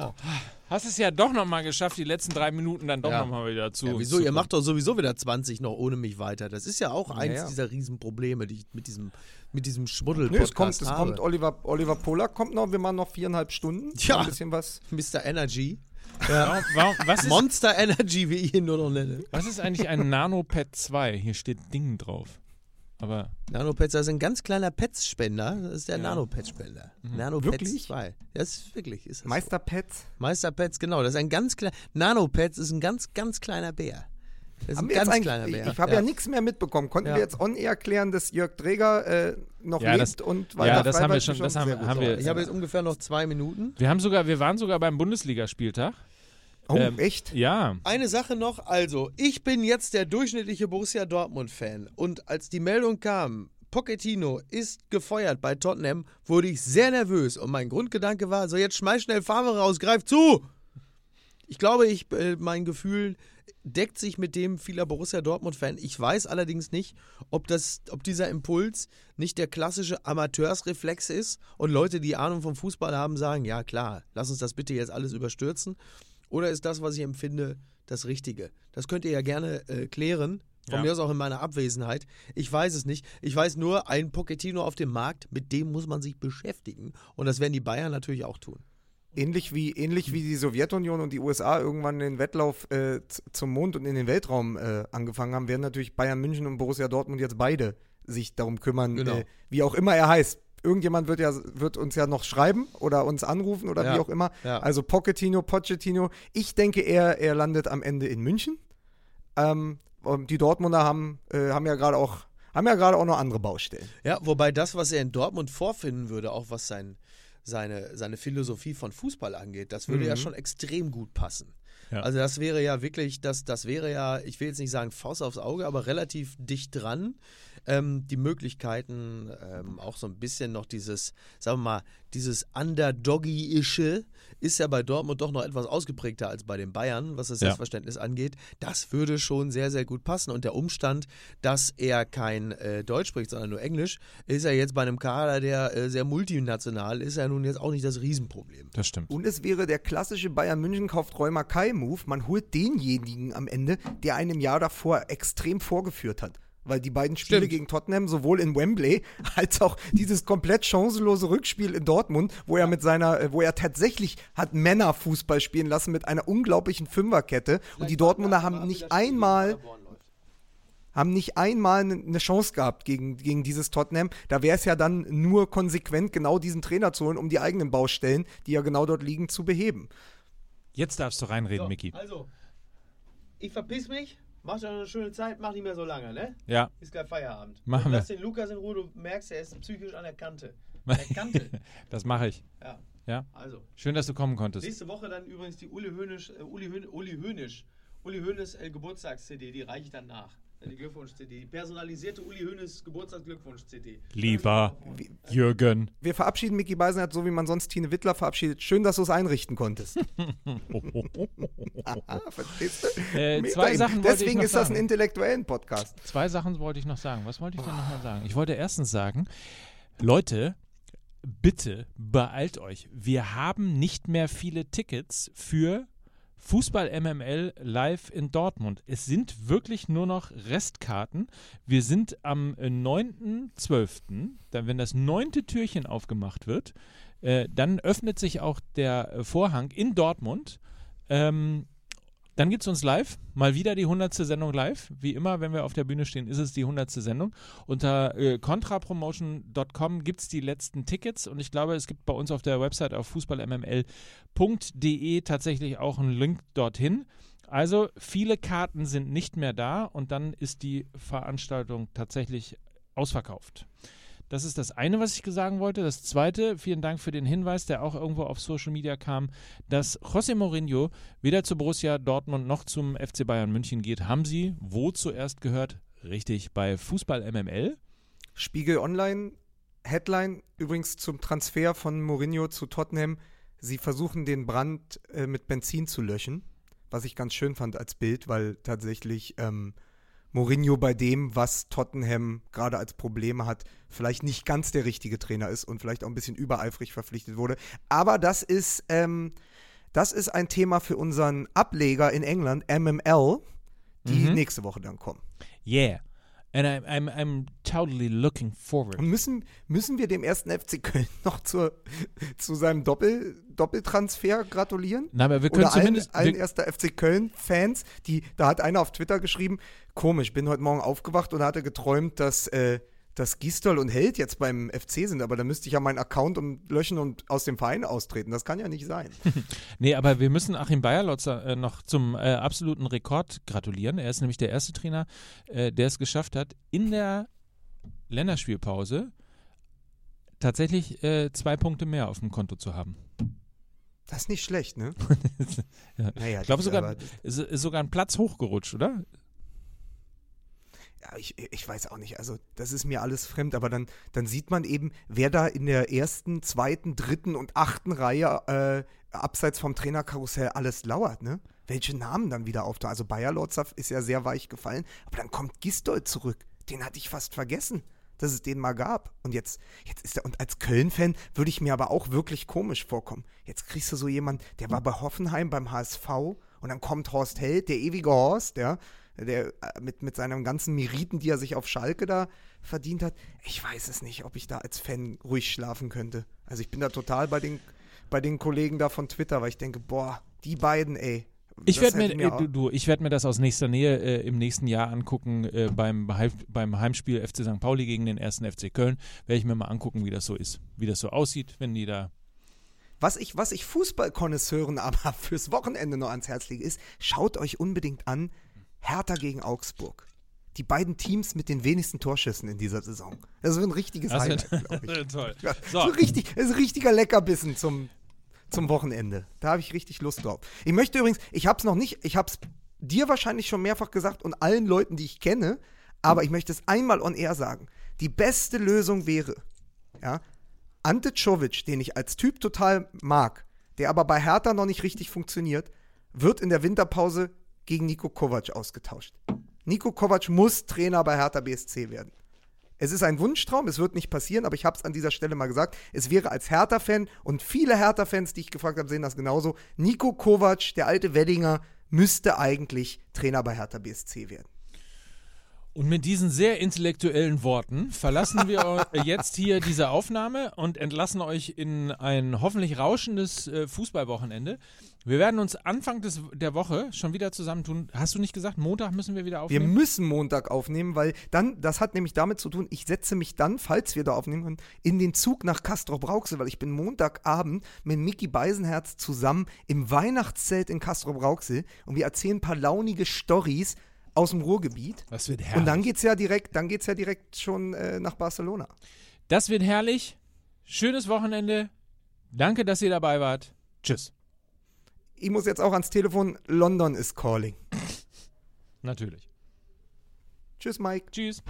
Hast es ja doch nochmal geschafft, die letzten drei Minuten dann doch Ja. nochmal wieder zu. Ja, wieso? zu Ihr macht doch sowieso wieder 20 noch ohne mich weiter. Das ist ja auch eins ja. dieser Riesenprobleme, die ich mit diesem, mit diesem schmuddel Nö, es kommt, es habe. kommt Oliver, Oliver Polak kommt noch, wir machen noch viereinhalb Stunden. Ja. Ein bisschen was. Mr. Energy. Warum, warum, was, ist, Monster Energy, wie ich ihn nur noch nenne. was ist eigentlich ein Nanopad 2? Hier steht Ding drauf. Aber Nanopads, das ist ein ganz kleiner Pets-Spender. Das ist der Nanopad-Spender. Nanopads Wirklich? 2. Das ist wirklich. Ist das Meister Pets. So. Meisterpads, genau. Das ist ein ganz kleiner. Nanopads ist ein ganz, ganz kleiner Bär. Das ist Haben ein ganz kleiner ich Bär. ich habe ja, nichts mehr mitbekommen. Konnten Ja. wir jetzt on air klären, dass Jörg Träger äh, noch Ja, lebt das- und ja, das haben wir schon- das haben- haben wir- Ich habe jetzt ungefähr noch zwei Minuten. wir haben sogar, wir waren sogar beim Bundesligaspieltag. Oh, ähm, echt? Ja. Eine Sache noch, also, ich bin jetzt der durchschnittliche Borussia Dortmund-Fan und als die Meldung kam, Pochettino ist gefeuert bei Tottenham, wurde ich sehr nervös und mein Grundgedanke war, so jetzt schmeiß schnell Farbe raus, greif zu! Ich glaube, ich, äh, mein Gefühl deckt sich mit dem vieler Borussia Dortmund-Fan. Ich weiß allerdings nicht, ob, das, ob dieser Impuls nicht der klassische Amateursreflex ist und Leute, die Ahnung vom Fußball haben, sagen, ja klar, lass uns das bitte jetzt alles überstürzen. Oder ist das, was ich empfinde, das Richtige? Das könnt ihr ja gerne äh, klären. Von Ja. mir aus auch in meiner Abwesenheit. Ich weiß es nicht. Ich weiß nur, ein Pochettino auf dem Markt, mit dem muss man sich beschäftigen. Und das werden die Bayern natürlich auch tun. Ähnlich wie, ähnlich wie die Sowjetunion und die USA irgendwann den Wettlauf äh, zum Mond und in den Weltraum äh, angefangen haben, werden natürlich Bayern München und Borussia Dortmund jetzt beide sich darum kümmern, Genau. äh, wie auch immer er heißt. Irgendjemand wird ja wird uns ja noch schreiben oder uns anrufen oder Ja. wie auch immer. Ja. Also Pochettino, Pochettino. Ich denke, er, er landet am Ende in München. Ähm, die Dortmunder haben, äh, haben ja gerade auch haben ja gerade auch noch andere Baustellen. Ja, wobei das, was er in Dortmund vorfinden würde, auch was sein, seine, seine Philosophie von Fußball angeht, das würde ja schon extrem gut passen. Ja. Also das wäre ja wirklich, das, das wäre ja, ich will jetzt nicht sagen Faust aufs Auge, aber relativ dicht dran. Ähm, die Möglichkeiten, ähm, auch so ein bisschen noch dieses, sagen wir mal, dieses Underdoggy-ische ist ja bei Dortmund doch noch etwas ausgeprägter als bei den Bayern, was das Ja. Selbstverständnis angeht. Das würde schon sehr, sehr gut passen. Und der Umstand, dass er kein äh, Deutsch spricht, sondern nur Englisch, ist ja jetzt bei einem Kader, der äh, sehr multinational ist, ja nun jetzt auch nicht das Riesenproblem. Das stimmt. Und es wäre der klassische Bayern München kauft Rheuma Kai-Move. Man holt denjenigen am Ende, der einen im Jahr davor extrem vorgeführt hat. Weil die beiden Spiele Stimmt. gegen Tottenham, sowohl in Wembley als auch dieses komplett chancenlose Rückspiel in Dortmund, wo er mit seiner, äh, wo er tatsächlich hat Männerfußball spielen lassen mit einer unglaublichen Fünferkette. Und die Dortmunder haben nicht einmal, haben nicht einmal eine Chance gehabt gegen, gegen dieses Tottenham. Da wäre es ja dann nur konsequent, genau diesen Trainer zu holen, um die eigenen Baustellen, die ja genau dort liegen, zu beheben. Jetzt darfst du reinreden, So, Micky. Also, ich verpiss mich, macht euch eine schöne Zeit, macht nicht mehr so lange, ne? Ja. Ist gleich Feierabend. Machen wir. Lass den Lukas in Ruhe, du merkst, er ist psychisch an der Kante. An der Kante. Das mache ich. ja. Ja. Also, Schön, dass du kommen konntest. nächste Woche dann übrigens die Uli Hönisch, äh, Uli, Hön, Uli Hönisch, Uli Hönes äh, Geburtstags-CD, die reiche ich dann nach. Die Glückwunsch-CD, die personalisierte Uli Hönes Geburtstagsglückwunsch-CD. Lieber Jürgen. Wir verabschieden Micky Beisenherz so, wie man sonst Tine Wittler verabschiedet. Schön, dass du es einrichten konntest. ah, verstehst du? Äh, zwei. Sachen wollte ich Deswegen noch ist das ein sagen. intellektuellen Podcast. Zwei Sachen wollte ich noch sagen. Was wollte ich denn nochmal sagen? Ich wollte erstens sagen, Leute, bitte beeilt euch. Wir haben nicht mehr viele Tickets für Fußball MML live in Dortmund. Es sind wirklich nur noch Restkarten. Wir sind am äh, 9.12., dann wenn das neunte Türchen aufgemacht wird, äh, dann öffnet sich auch der äh, Vorhang in Dortmund. Ähm, Dann gibt es uns live. Mal wieder die 100. Sendung live. Wie immer, wenn wir auf der Bühne stehen, ist es die 100. Sendung. Unter äh, contrapromotion.com gibt es die letzten Tickets und ich glaube, es gibt bei uns auf der Website auf fußballmml.de tatsächlich auch einen Link dorthin. Also viele Karten sind nicht mehr da und dann ist die Veranstaltung tatsächlich ausverkauft. Das ist das eine, was ich sagen wollte. Das zweite, vielen Dank für den Hinweis, der auch irgendwo auf Social Media kam, dass José Mourinho weder zu Borussia Dortmund noch zum FC Bayern München geht. Haben Sie wo zuerst gehört? Richtig, bei Fußball MML. Spiegel Online, Headline übrigens zum Transfer von Mourinho zu Tottenham. Sie versuchen den Brand äh, mit Benzin zu löschen, was ich ganz schön fand als Bild, weil tatsächlich ähm, Mourinho bei dem, was Tottenham gerade als Probleme hat, vielleicht nicht ganz der richtige Trainer ist und vielleicht auch ein bisschen übereifrig verpflichtet wurde. Aber das ist, ähm, das ist ein Thema für unseren Ableger in England, MML, die Mhm. nächste Woche dann kommen. Yeah. And I'm, I'm, I'm totally looking forward. Und müssen, müssen wir dem ersten FC Köln noch zur, zu seinem Doppel, Doppeltransfer gratulieren? Na, aber wir können Oder allen, zumindest. allen wir, erster FC Köln-Fans, die, da hat einer auf Twitter geschrieben, komisch, bin heute Morgen aufgewacht und hatte geträumt, dass, äh, dass Gistol und Held jetzt beim FC sind, aber da müsste ich ja meinen Account um, löschen und aus dem Verein austreten. Das kann ja nicht sein. Nee, aber wir müssen Achim Bayerlotzer äh, noch zum äh, absoluten Rekord gratulieren. Er ist nämlich der erste Trainer, äh, der es geschafft hat, in der Länderspielpause tatsächlich äh, zwei Punkte mehr auf dem Konto zu haben. Das ist nicht schlecht, ne? Ja. Naja, Ich glaube sogar, sogar ein Platz hochgerutscht, oder? Ja, ich, ich weiß auch nicht. Also, das ist mir alles fremd, aber dann, dann sieht man eben, wer da in der ersten, zweiten, dritten und achten Reihe äh, abseits vom Trainerkarussell alles lauert, ne? Welche Namen dann wieder auftauchen. Also, Bayer Lotzer ist ja sehr weich gefallen, aber dann kommt Gistol zurück. Den hatte ich fast vergessen, dass es den mal gab. Und jetzt, jetzt ist er, und als Köln-Fan würde ich mir aber auch wirklich komisch vorkommen. Jetzt kriegst du so jemanden, der war bei Hoffenheim beim HSV und dann kommt Horst Held, der ewige Horst, ja, der äh, mit, mit seinen ganzen Meriten, die er sich auf Schalke da verdient hat. Ich weiß es nicht, ob ich da als Fan ruhig schlafen könnte. Also ich bin da total bei den, bei den Kollegen da von Twitter, weil ich denke, boah, die beiden, ey. Ich werde mir, äh, du, du, ich werd mir das aus nächster Nähe äh, im nächsten Jahr angucken, äh, beim, beim Heimspiel FC St. Pauli gegen den ersten FC Köln. Werde ich mir mal angucken, wie das so ist, wie das so aussieht, wenn die da. Was ich, was ich Fußballkonnoisseuren aber fürs Wochenende noch ans Herz lege, ist, schaut euch unbedingt an, Hertha gegen Augsburg. Die beiden Teams mit den wenigsten Torschüssen in dieser Saison. Das wird ein richtiges Das Highlight, glaube ich. Toll. Ja, So. so. richtig, das ist ein richtiger Leckerbissen zum, zum Wochenende. Da habe ich richtig Lust drauf. Ich möchte übrigens, ich habe es noch nicht, ich habe es dir wahrscheinlich schon mehrfach gesagt und allen Leuten, die ich kenne, aber ich möchte es einmal on air sagen. Die beste Lösung wäre, ja, Ante Czovic, den ich als Typ total mag, der aber bei Hertha noch nicht richtig funktioniert, wird in der Winterpause gegen Nico Kovac ausgetauscht. Nico Kovac muss Trainer bei Hertha BSC werden. Es ist ein Wunschtraum, es wird nicht passieren, aber ich habe es an dieser Stelle mal gesagt. Es wäre als Hertha-Fan und viele Hertha-Fans, die ich gefragt habe, sehen das genauso. Nico Kovac, der alte Weddinger, müsste eigentlich Trainer bei Hertha BSC werden. Und mit diesen sehr intellektuellen Worten verlassen wir jetzt hier diese Aufnahme und entlassen euch in ein hoffentlich rauschendes äh, Fußballwochenende. Wir werden uns Anfang des, der Woche schon wieder zusammentun. Hast du nicht gesagt, Montag müssen wir wieder Wir aufnehmen? müssen Montag aufnehmen, weil dann, das hat nämlich damit zu tun, ich setze mich dann, falls wir da aufnehmen können, in den Zug nach Castro Brauxel, weil ich bin Montagabend mit Mickey Beisenherz zusammen im Weihnachtszelt in Castro Brauxel und wir erzählen ein paar launige Stories aus dem Ruhrgebiet. das wird herrlich. Und dann geht's ja direkt, dann geht's ja direkt schon äh, nach Barcelona. das wird herrlich. Schönes Wochenende. Danke, dass ihr dabei wart. Tschüss. Ich muss jetzt auch ans Telefon. London is calling. Natürlich. Tschüss, Mike. Tschüss.